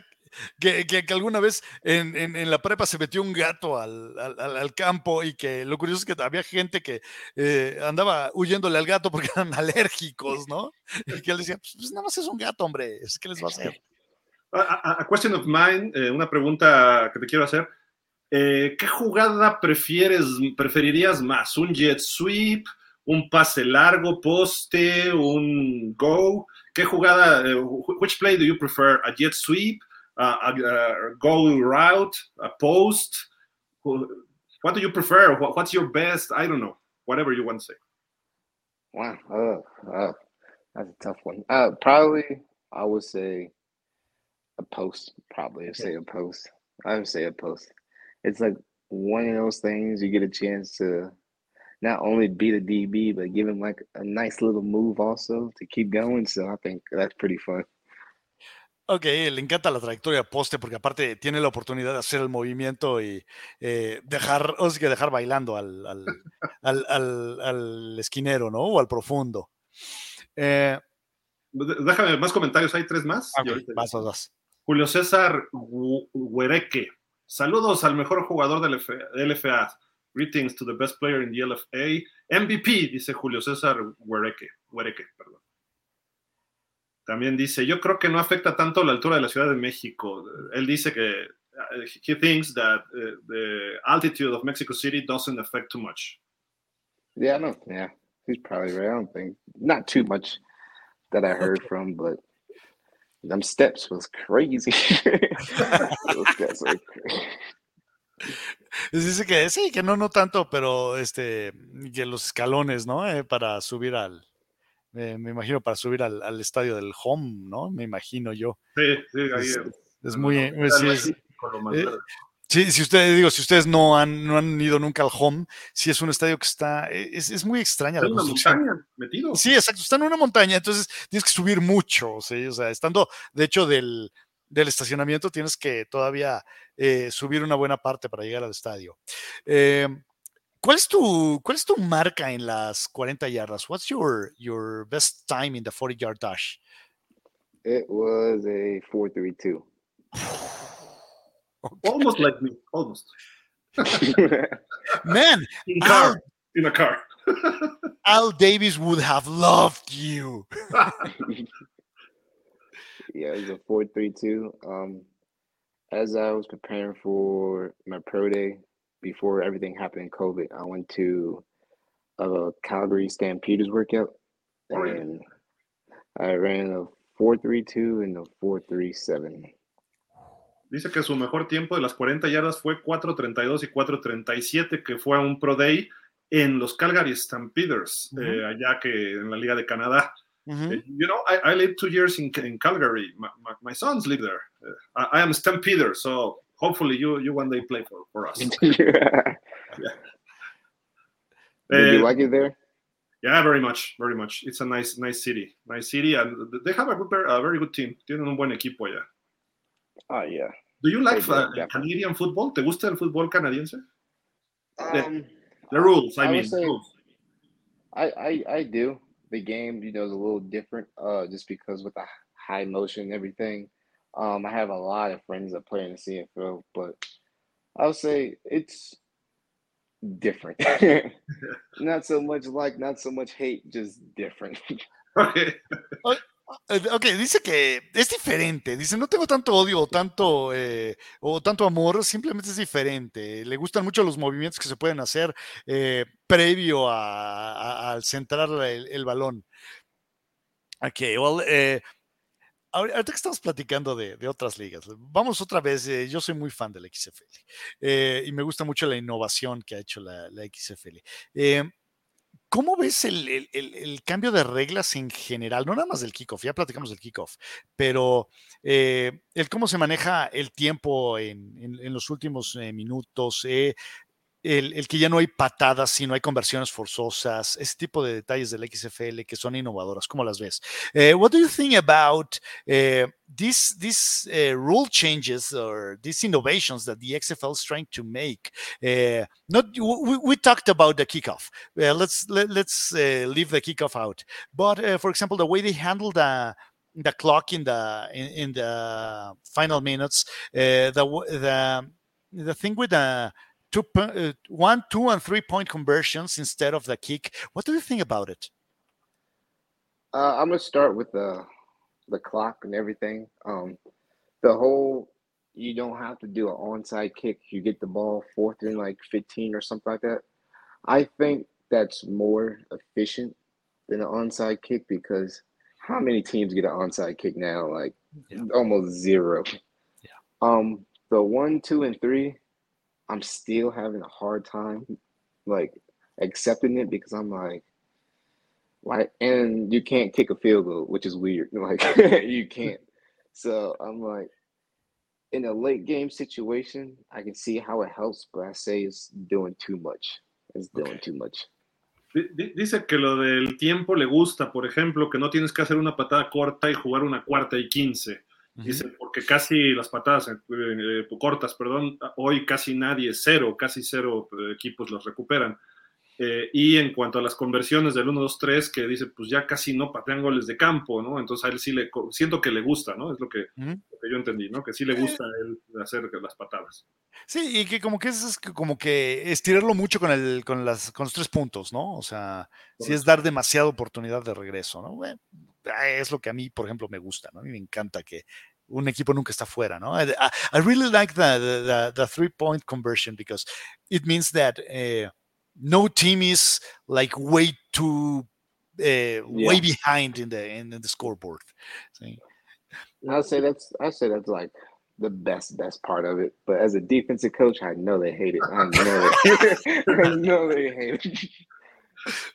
que, que, que, alguna vez en, en, en, la prepa se metió un gato al, al, al, campo y que lo curioso es que había gente que eh, andaba huyéndole al gato porque eran alérgicos, ¿no? Y que él decía, pues, pues nada más es un gato, hombre, ¿qué les va a hacer? A, a, a question of mine, eh, una pregunta que te quiero hacer. Eh, ¿Qué jugada prefieres, preferirías más? ¿Un jet sweep? ¿Un pase largo, poste? ¿Un go? ¿Qué jugada? Uh, which play do you prefer? ¿A jet sweep? Uh, a, a, go route? ¿A post? What do you prefer? What's your best? I don't know. Whatever you want to say. Wow. Oh, oh, that's a tough one. Uh, probably, I would say a post. Probably, I'd say a post. I would say a post. It's like one of those things you get a chance to not only beat a DB, but give him like a nice little move also to keep going. So I think that's pretty fun. Ok, le encanta la trayectoria poste porque aparte tiene la oportunidad de hacer el movimiento y eh, dejar, o sea, que dejar bailando al, al, al, al, al esquinero, ¿no? O al profundo. Eh, déjame más comentarios, hay tres más. Okay, más dos. Julio César Huereque. Saludos al mejor jugador del LFA. Greetings to the best player in the LFA. MVP, dice Julio César Huereque. Huereque perdón. También dice, yo creo que no afecta tanto la altura de la Ciudad de México. Él dice que uh, he thinks that uh, the altitude of Mexico City doesn't affect too much. Yeah, no, yeah, he's probably right. I don't think not too much that I heard from, but them steps was crazy. Those steps were crazy. Dice que sí, que no, no tanto, pero este, que los escalones, ¿no? Eh, para subir al, eh, me imagino para subir al, al, estadio del home, ¿no? Me imagino yo. Sí, sí, ahí es. Es, muy, sí, es, eh, Sí, si ustedes, digo, si ustedes no han, no han ido nunca al home, sí es un estadio que está, es, es muy extraña. Está en una montaña, metido. Sí, exacto, está en una montaña, entonces tienes que subir mucho, ¿sí? o sea, estando, de hecho, del, del estacionamiento tienes que todavía eh, subir una buena parte para llegar al estadio. Eh, ¿Cuál es, tu, ¿Cuál es tu marca en las 40 yardas? What's your, your best time in the 40 yard dash? It was a 432. Okay. Almost like me, almost. Man, in car, Al, in a car. Al Davis would have loved you. yeah, it was a four three two. Um, as I was preparing for my pro day before everything happened in COVID, I went to a Calgary Stampeders workout, and I ran a four three two and a four three seven. Dice que su mejor tiempo de las 40 yardas fue 4.32 y 4.37, que fue a un Pro Day en los Calgary Stampeders, uh -huh. eh, allá que en la Liga de Canadá. Uh -huh. eh, you know, I, I, lived two years in, in Calgary. My, my, my, sons live there. Uh, I, I, am a Stampeder, so hopefully you, you one day play for, for us. yeah. Did you eh, like it there? Yeah, very much, very much. It's a nice, nice city, nice city, and they have a, good, a very good team. Tienen un buen equipo allá. Oh yeah. Do you like do, uh, Canadian football? ¿Te gusta el fútbol canadiense? Um, the, rules, I, I mean. Say, rules. I, I I do. The game, you know, is a little different, uh, just because with the high motion and everything. Um, I have a lot of friends that play in the CFL, but I would say it's different. not so much like, not so much hate, just different. okay. Eh, ok, dice que es diferente. Dice, no tengo tanto odio o tanto, eh, o tanto amor, simplemente es diferente. Le gustan mucho los movimientos que se pueden hacer eh, previo al centrar el, balón. Ok, well, eh, ahorita que estamos platicando de, otras ligas, vamos otra vez. yo soy muy fan de la XFL y me gusta mucho la innovación que ha hecho la, la XFL. ¿Cómo ves el, cambio de reglas en general? No nada más del kickoff, ya platicamos del kickoff, pero eh, el cómo se maneja el tiempo en, los últimos eh, minutos, eh, el, que ya no hay patadas, sino hay conversiones forzosas, ese tipo de detalles del XFL que son innovadoras. ¿Cómo las ves? Uh, what do you think about uh, these these uh, rule changes or these innovations that the XFL is trying to make? Uh, not we, we, talked about the kickoff. Let's let, let us leave the kickoff out. But for example, the way they handle the the clock in the in, in the final minutes, the the the thing with the two, uh, one, two, and three point conversions instead of the kick. What do you think about it? Uh, I'm gonna start with the the clock and everything. Um, the whole you don't have to do an onside kick. You get the ball fourth and like 15 or something like that. I think that's more efficient than an onside kick because how many teams get an onside kick now? Like yeah. almost zero. Yeah. Um, the one, two, and three, I'm still having a hard time like accepting it because I'm like, why? And you can't kick a field goal, which is weird. Like you can't. So I'm like, in a late game situation, I can see how it helps, but I say it's doing too much. It's doing okay. too much. Dice que lo del tiempo le gusta, por ejemplo, que no tienes que hacer una patada corta y jugar una cuarta y quince. Dice, porque casi las patadas eh, eh, cortas, perdón, hoy casi nadie, cero, casi cero eh, equipos los recuperan. Eh, y en cuanto a las conversiones del 1-2-3, que dice, pues ya casi no patean goles de campo, ¿no? Entonces a él sí le, siento que le gusta, ¿no? Es lo que, yo entendí, ¿no? Que sí le gusta él hacer las patadas. Sí, y que como que es, como que estirarlo mucho con, el, con, las, con los tres puntos, ¿no? O sea, sí es dar demasiada oportunidad de regreso, ¿no? es lo que a mí, por ejemplo, me gusta, ¿no? A mí me encanta que un equipo nunca está fuera, ¿no? I, really like the, the, three-point conversion because it means that... Eh, no team is like way too uh, yeah. way behind in the in, the scoreboard. So, I'll say that's I say that's like the best best part of it. But as a defensive coach, I know they hate it. I know they, I know they hate it.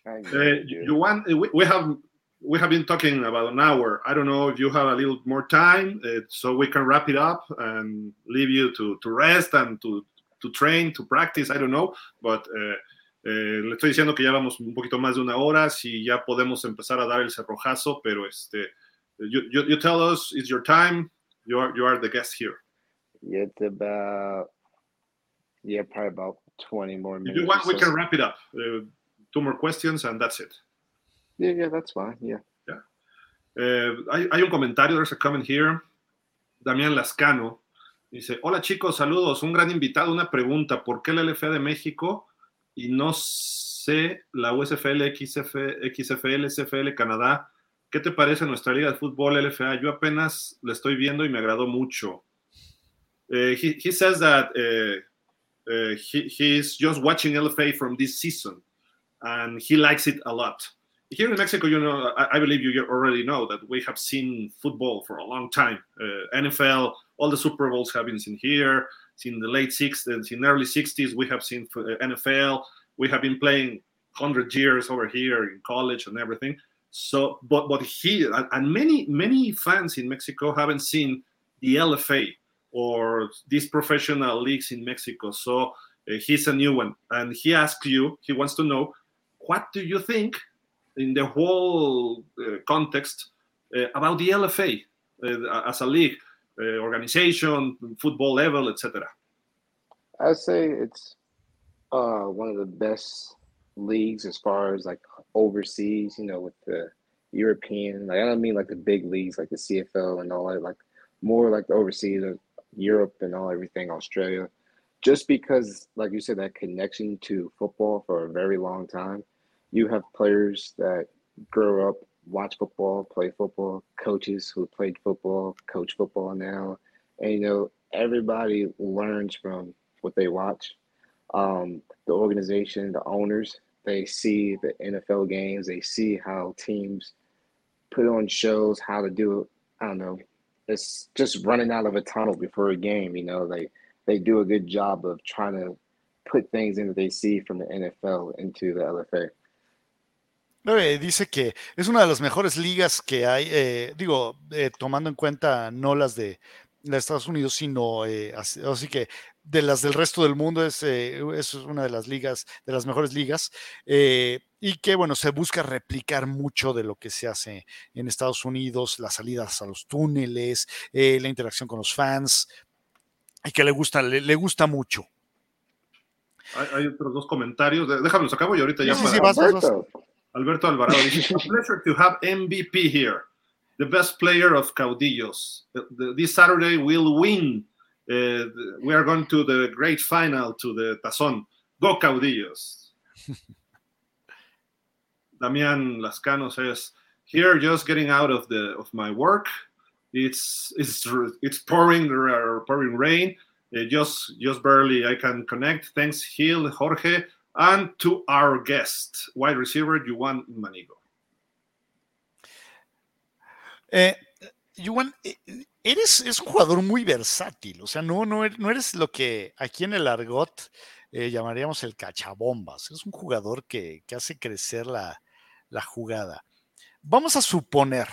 Uh, you want we, we have we have been talking about an hour. I don't know if you have a little more time, uh, so we can wrap it up and leave you to to rest and to to train to practice. I don't know, but. Uh, Eh, le estoy diciendo que ya vamos un poquito más de una hora, si ya podemos empezar a dar el cerrojazo, pero este, you, you, you tell us, it's your time, you are, you are the guest here. It's about, yeah, probably about 20 more minutes. If you want, we can wrap it up. Uh, two more questions and that's it. Yeah, yeah, that's fine, yeah. yeah. Eh, hay, hay un comentario, there's a comment here. Damián Lascano dice, hola chicos, saludos, un gran invitado, una pregunta, ¿por qué la LFA de México y no sé la USFL, XFL, SFL, Canadá. ¿Qué te parece nuestra liga de fútbol LFA? Yo apenas la estoy viendo y me agradó mucho. Uh, he, he, says that uh, uh, he, he's just watching LFA from this season and he likes it a lot. Here in Mexico, you know, I, I believe you already know that we have seen football for a long time. NFL, all the Super Bowls have been seen here in the late 60s, in early 60s, we have seen uh, NFL. We have been playing 100 years over here in college and everything. So, but but he and many many fans in Mexico haven't seen the LFA or these professional leagues in Mexico. So uh, he's a new one, and he asks you. He wants to know what do you think in the whole uh, context uh, about the LFA uh, as a league. Uh, organization, football level, etc. I say it's uh, one of the best leagues as far as like overseas. You know, with the European, like I don't mean like the big leagues like the CFL and all that. Like more like the overseas, uh, Europe and all everything, Australia. Just because, like you said, that connection to football for a very long time, you have players that grow up watch football, play football, coaches who played football, coach football now. And, you know, everybody learns from what they watch. Um, the organization, the owners, they see the NFL games, they see how teams put on shows, how to do it. I don't know. It's just running out of a tunnel before a game, you know, they they do a good job of trying to put things in that they see from the NFL into the LFA. Dice que es una de las mejores ligas que hay, eh, digo, eh, tomando en cuenta no las de, Estados Unidos, sino eh, así, que de las del resto del mundo es, es una de las ligas, de las mejores ligas, y que bueno, se busca replicar mucho de lo que se hace en Estados Unidos, las salidas a los túneles, la interacción con los fans, y que le gusta, le, gusta mucho. Hay, otros dos comentarios, déjame los acabo y ahorita ya. Sí, sí, vas, vas, Alberto Alvarado dice, a pleasure to have MVP here, the best player of Caudillos. This Saturday we'll win. Uh, we are going to the great final to the Tazón. Go Caudillos. Damián Lascano says, here just getting out of the of my work. It's it's it's pouring pouring rain. Uh, just just barely I can connect. Thanks, Hill, Jorge. And to our guest, wide receiver, Juan Manigo. Eh, Juan, eh, eres es un jugador muy versátil, o sea, no, no, er, no eres lo que aquí en el argot eh, llamaríamos el cachabombas, es un jugador que, que hace crecer la, la, jugada. Vamos a suponer,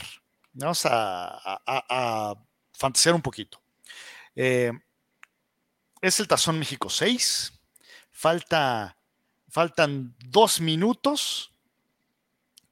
vamos a, a, fantasear un poquito. Eh, es el Tazón México 6, falta Faltan dos minutos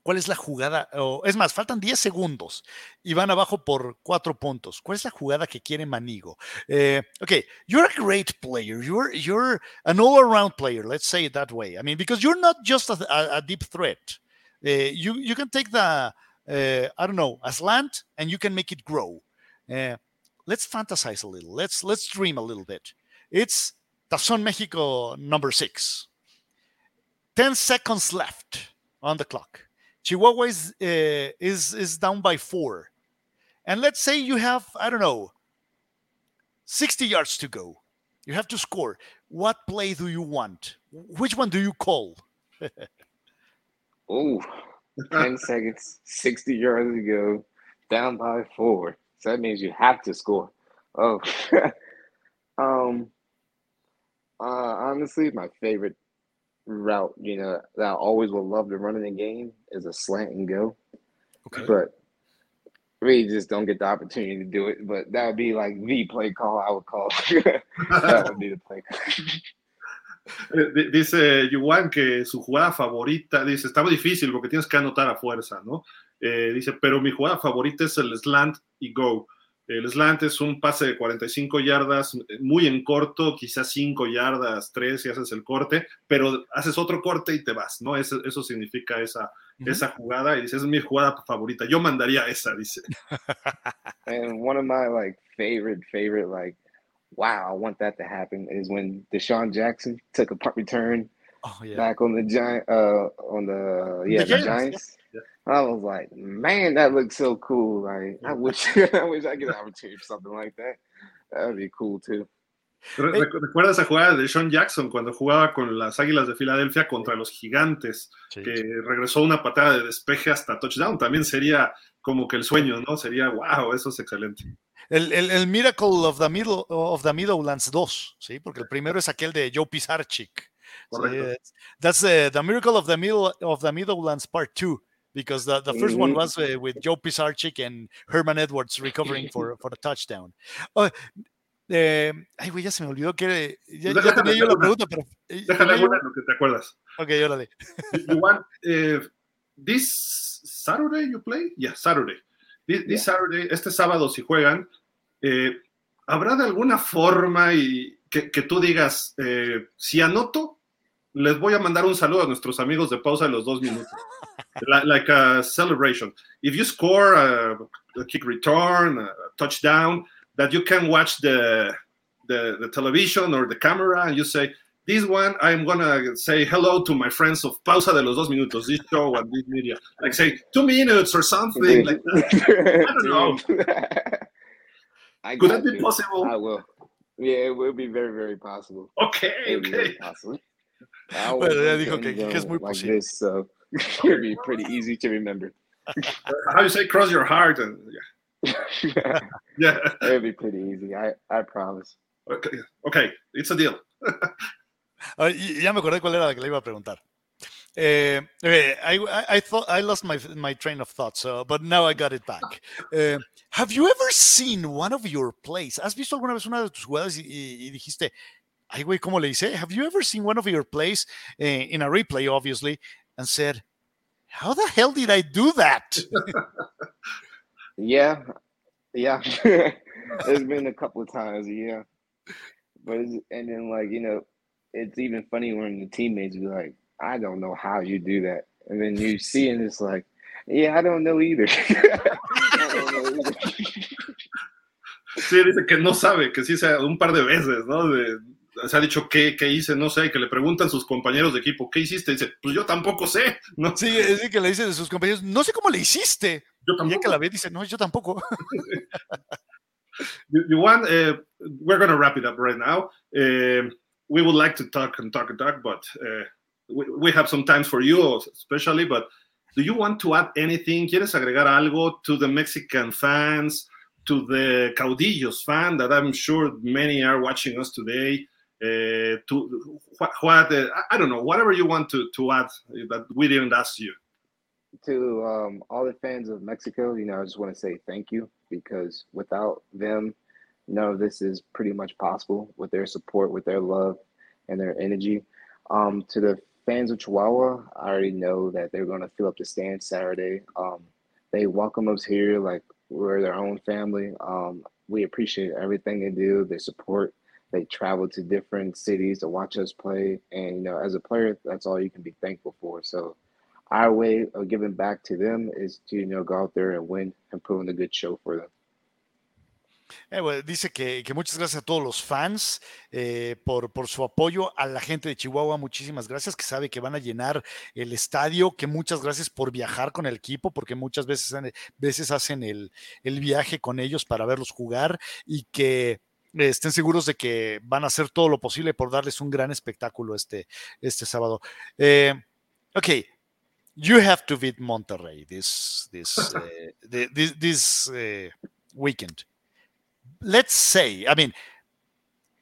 ¿Cuál es la jugada? O, es más, faltan 10 segundos y van abajo por 4 puntos. ¿Cuál es la jugada que quiere Manigo? Eh, okay, you're a great player. You're you're an all-around player. Let's say it that way. I mean, because you're not just a, a, deep threat. Uh, you you can take the uh, I don't know a slant and you can make it grow. Let's fantasize a little. Let's let's dream a little bit. It's Tazón Mexico number six. 10 seconds left on the clock. Chihuahua is, uh, is, is down by four. And let's say you have, I don't know, 60 yards to go. You have to score. What play do you want? Which one do you call? oh, 10 seconds, 60 yards to go, down by four. So that means you have to score. Oh, um, uh, honestly, my favorite route, you know, that I always will love to run in the game is a slant and go. Okay. But really just don't get the opportunity to do it. But that would be like the play call I would call. that would be the play call. Dice Juwan que su jugada favorita, dice, estaba difícil porque tienes que anotar a fuerza, ¿no? Eh, dice, pero mi jugada favorita es el slant y go. El slant es un pase de 45 yardas, muy en corto, quizás 5 yardas, 3 y haces el corte, pero haces otro corte y te vas, ¿no? Eso, eso significa esa, uh -huh. esa jugada y dice, es mi jugada favorita. Yo mandaría esa, dice. And one of my like favorite, favorite, like, wow, I want that to happen is when Deshaun Jackson took a punt return oh, yeah. back on the giant, uh, on the, yeah, the, the Giants. I was like, man, that looks so cool. Like, I wish, I wish I could have opportunity for something like that. That would be cool too. ¿Recuerdas esa jugada de Sean Jackson cuando jugaba con las Águilas de Filadelfia contra los Gigantes? Sí, que regresó una patada de despeje hasta touchdown. También sería como que el sueño, ¿no? Sería, wow, eso es excelente. El, el, el Miracle of the, Middle, of the Middlelands 2, ¿sí? Porque el primero es aquel de Joe Pisarchik. Sí, that's the, the Miracle of the, middle, of the Middlelands Part 2 because the, the 1st one was uh, with Joe Pisarchik and Herman Edwards recovering for, for the touchdown. Uh, eh, ay, güey, ya se me olvidó que ya, ya tenía yo la pregunta, pero. Eh, déjame una lo que te acuerdas. Ok, di. You want, uh, this Saturday you play? Yeah, Saturday. This, this yeah. Saturday, este sábado, si juegan, eh, ¿habrá de alguna forma y que, que tú digas, eh, si anoto, les voy a mandar un saludo a nuestros amigos de pausa de los dos minutos? like like a celebration. If you score a, a, kick return, a touchdown, that you can watch the, the, the television or the camera and you say, this one I'm gonna say hello to my friends of Pausa de los Dos Minutos, this show and this media. Like say two minutes or something like that. I don't know. I Could that be you. possible? I will. Yeah, it will be very, very possible. Okay, okay. Possible. Bueno, ya dijo que, que es muy like posible. This, so it'll be pretty easy to remember. How you say cross your heart and yeah. yeah. yeah. It'd be pretty easy. I, I promise. Okay, okay, it's a deal. ya me acordé cuál era la que le iba a preguntar. Uh, okay, I, I, I thought I lost my my train of thought, so but now I got it back. Uh, have you ever seen one of your plays? ¿Has visto alguna vez una de tus jugadas y, y, y dijiste, ay güey, cómo le hice? Have you ever seen one of your plays uh, in a replay, obviously, and said, how the hell did I do that? yeah, yeah. There's been a couple of times, yeah. But and then like you know, it's even funny when the teammates be like, I don't know how you do that. And then you see and it's like, yeah, I don't know either. don't know either. Sí, dice que no sabe, que sí sea un par de veces, ¿no? De, se ha dicho qué, qué hice, no sé, que le preguntan sus compañeros de equipo, ¿qué hiciste? dice, pues yo tampoco sé. ¿no? Sí, es que le dice de sus compañeros, no sé cómo le hiciste. Yo tampoco. Y ya que la ve, dice, no, yo tampoco. you, you want, uh, we're going to wrap it up right now. Uh, we would like to talk and talk and talk, but uh, we, we, have some times for you, especially. But do you want to add anything? ¿Quieres agregar algo to the Mexican fans, to the Caudillos fan that I'm sure many are watching us today? Uh, to what, uh, I don't know, whatever you want to, to add that we didn't ask you. To um, all the fans of Mexico, you know, I just want to say thank you because without them, none of this is pretty much possible with their support, with their love, and their energy. Um, to the fans of Chihuahua, I already know that they're going to fill up the stand Saturday. Um, they welcome us here like we're their own family. Um, we appreciate everything they do, their support. They travel to different cities to watch us play, and you know, as a player, that's all you can be thankful for. So, our way of giving back to them is to you know go out there and win and put on a good show for them. Eh, dice que, muchas gracias a todos los fans eh, por, por, su apoyo, a la gente de Chihuahua, muchísimas gracias, que sabe que van a llenar el estadio, que muchas gracias por viajar con el equipo, porque muchas veces, veces hacen el, viaje con ellos para verlos jugar y que estén seguros de que van a hacer todo lo posible por darles un gran espectáculo este, este sábado. Eh, ok, you have to beat Monterrey this, this, this weekend. let's say, I mean,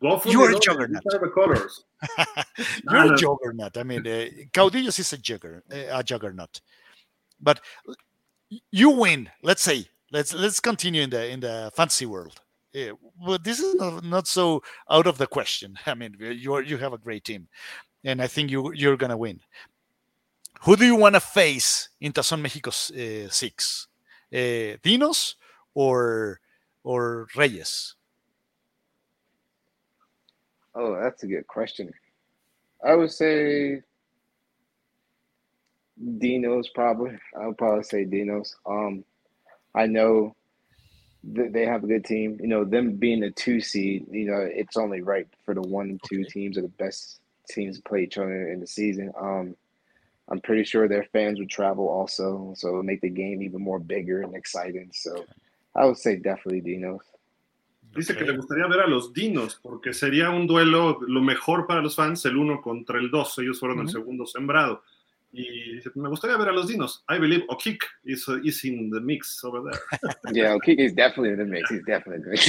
you're a juggernaut. you're a juggernaut. I mean, uh, Caudillos is a, jugger, uh, a juggernaut. But you win. Let's say, let's let's continue in the in the fantasy world. Yeah, but this is not, not so out of the question. I mean, you you have a great team, and I think you you're gonna win. Who do you want to face in Tazón Mexico uh, six? Uh, Dinos or or Reyes? Oh, that's a good question. I would say Dinos probably. I would probably say Dinos. Um, I know they have a good team. You know, them being a two seed, you know, it's only right for the one and two okay. teams are the best teams to play each other in the season. Um, I'm pretty sure their fans would travel also, so make the game even more bigger and exciting. So I would say definitely Dinos. Dice que le gustaría ver a los Dinos, porque sería un duelo lo mejor para los fans, el uno contra el dos. Ellos fueron el segundo sembrado. Y dice, me gustaría ver a los Dinos. I believe Okik is, uh, is in the mix over there. yeah, Okik is definitely in the mix. He's definitely in the mix.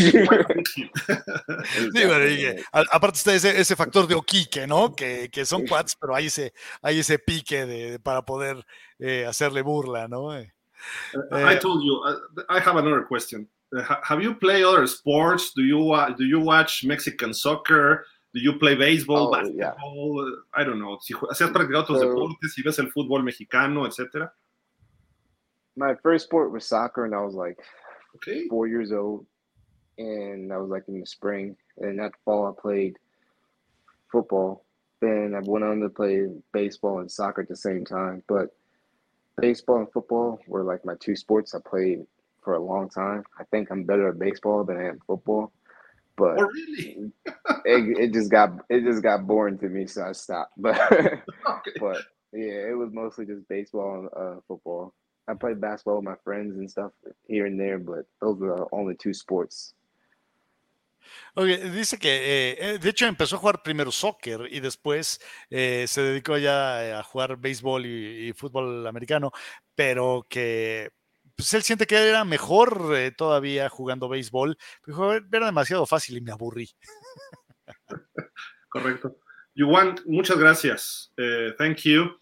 aparte está ese, ese, factor de Okike, ¿no? Que, que son quads, pero hay ese, hay ese pique de, para poder eh, hacerle burla, ¿no? Uh, I told you, uh, I have another question. Uh, have you played other sports? Do you uh, do you watch Mexican soccer? Do you play baseball, oh, basketball? Yeah. I don't know. Si, has practicado otros so, deportes, si ves el fútbol mexicano, etc. My first sport was soccer, and I was like okay. four years old, and I was like in the spring. And that fall, I played football. Then I went on to play baseball and soccer at the same time. But baseball and football were like my two sports I played for a long time. I think I'm better at baseball than I am football. But oh, really? it, it just got it just got boring to me, so I stopped. But okay. but yeah, it was mostly just baseball and uh, football. I played basketball with my friends and stuff here and there, but those were the only two sports Okay, dice que eh, eh, de hecho empezó a jugar primero soccer y después eh, se dedicó ya a jugar béisbol y, fútbol americano, pero que pues él siente que era mejor todavía jugando béisbol. Dijo, era demasiado fácil y me aburrí. Correcto. Yuan, muchas gracias. thank you.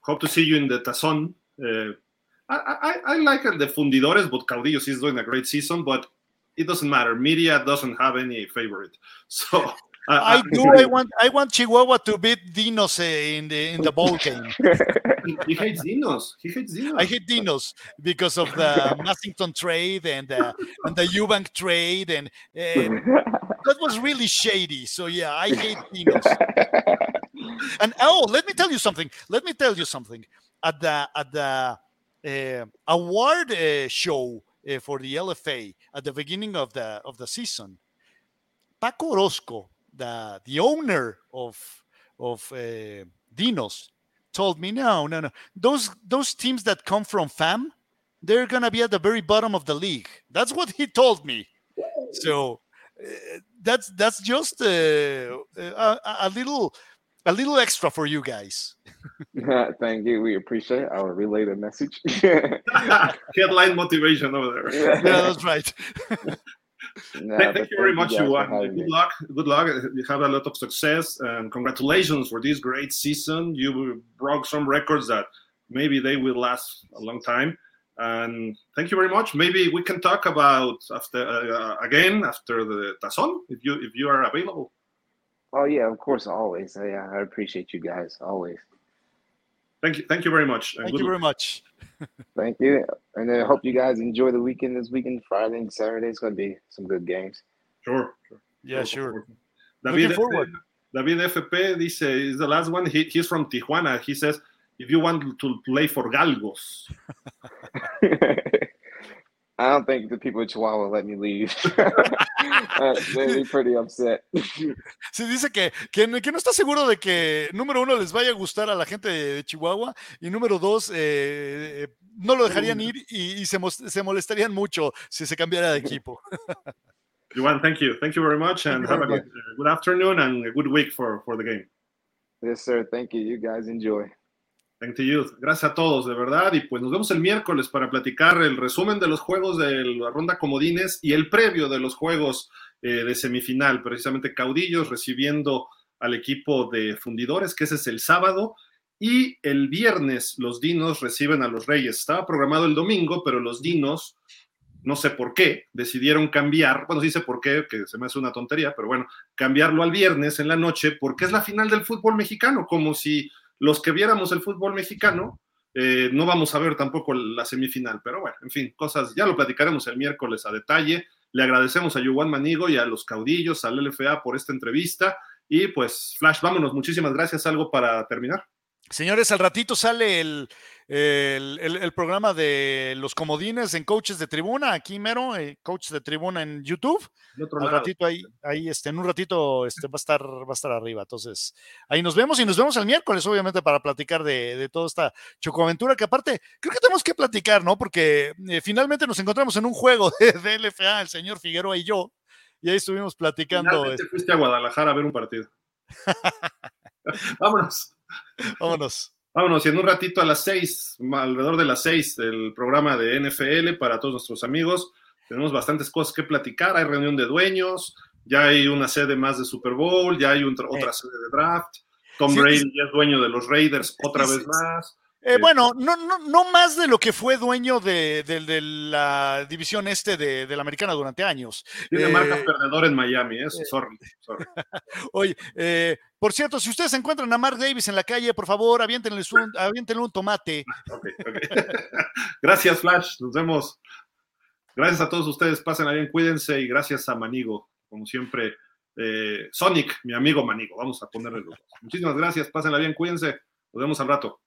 hope to see you in the Tazón. I, I, I, like the Fundidores, but Caudillos is doing a great season, but it doesn't matter. Media doesn't have any favorite. So I, I do. I want. I want Chihuahua to beat Dinos in the in the bowl game. he hates Dinos. He hates Dinos. I hate Dinos because of the Massington trade and uh, and the Eubank trade, and uh, that was really shady. So yeah, I hate Dinos. and oh, let me tell you something. Let me tell you something. At the at the uh, award uh, show uh, for the LFA at the beginning of the of the season, Paco Orozco, the the owner of of uh, Dinos, told me, no, no, no, those those teams that come from FAM, they're gonna be at the very bottom of the league. That's what he told me. So uh, that's that's just a, a, a little a little extra for you guys. Thank you. We appreciate it. I will relay the message. Headline motivation over there. Yeah, yeah that's right. No, thank, thank you very much, Juwan. Good me. luck. Good luck. You have a lot of success and congratulations for this great season. You broke some records that maybe they will last a long time. And thank you very much. Maybe we can talk about after uh, again after the Tazón if you if you are available. Oh yeah, of course, always. Yeah, I appreciate you guys always. Thank you, thank you very much. Uh, thank you very much. thank you, and I hope you guys enjoy the weekend this weekend. Friday and Saturday is going to be some good games. Sure. sure. Yeah, sure. Uh, David, F- David FP dice is the last one. He, he's from Tijuana. He says if you want to play for Galgos. I don't think the people of Chihuahua let me leave. uh, they'd be pretty upset. Sí, dice que, que, que, no está seguro de que, número uno, les vaya a gustar a la gente de Chihuahua y número dos, eh, no lo dejarían ir y, y se, se, molestarían mucho si se cambiara de equipo. Juwan, thank you. Thank you very much and have a good, uh, good afternoon and a good week for, for the game. Yes, sir. Thank you. You guys enjoy. Gracias a todos, de verdad. Y pues nos vemos el miércoles para platicar el resumen de los juegos de la ronda comodines y el previo de los juegos eh, de semifinal, precisamente Caudillos recibiendo al equipo de Fundidores, que ese es el sábado. Y el viernes los Dinos reciben a los Reyes. Estaba programado el domingo, pero los Dinos, no sé por qué, decidieron cambiar, bueno, sí sé por qué, que se me hace una tontería, pero bueno, cambiarlo al viernes en la noche porque es la final del fútbol mexicano, como si los que viéramos el fútbol mexicano, eh, no vamos a ver tampoco la semifinal, pero bueno, en fin, cosas, ya lo platicaremos el miércoles a detalle. Le agradecemos a Yuan Manigo y a los caudillos, al LFA por esta entrevista. Y pues, Flash, vámonos, muchísimas gracias. ¿Algo para terminar? Señores, al ratito sale el, el, programa de los comodines en coaches de tribuna, aquí mero, eh, coaches de tribuna en YouTube. Al ratito ahí, ahí este, en un ratito este, va, a estar, va a estar arriba. Entonces, ahí nos vemos y nos vemos el miércoles, obviamente, para platicar de, de toda esta chocoaventura que aparte, creo que tenemos que platicar, ¿no? Porque eh, finalmente nos encontramos en un juego de, de, LFA, el señor Figueroa y yo, y ahí estuvimos platicando. Finalmente este fuiste a Guadalajara a ver un partido. Vámonos. Vámonos. Vámonos, y en un ratito a las seis, alrededor de las seis, del programa de NFL para todos nuestros amigos. Tenemos bastantes cosas que platicar. Hay reunión de dueños, ya hay una sede más de Super Bowl, ya hay otra sede de draft. Tom Brady ya es dueño de los Raiders otra vez más. Eh, bueno, no, no, no más de lo que fue dueño de, la división este de, la americana durante años. Tiene marca eh, perdedor en Miami, ¿eh? sorry. sorry. Oye, por cierto, si ustedes encuentran a Mark Davis en la calle, por favor, aviéntenle un, un tomate. gracias, Flash. Nos vemos. Gracias a todos ustedes. Pasen bien, cuídense y gracias a Manigo, como siempre. Sonic, mi amigo Manigo. Vamos a ponerle los. Muchísimas gracias. Pásenla bien, cuídense. Nos vemos al rato.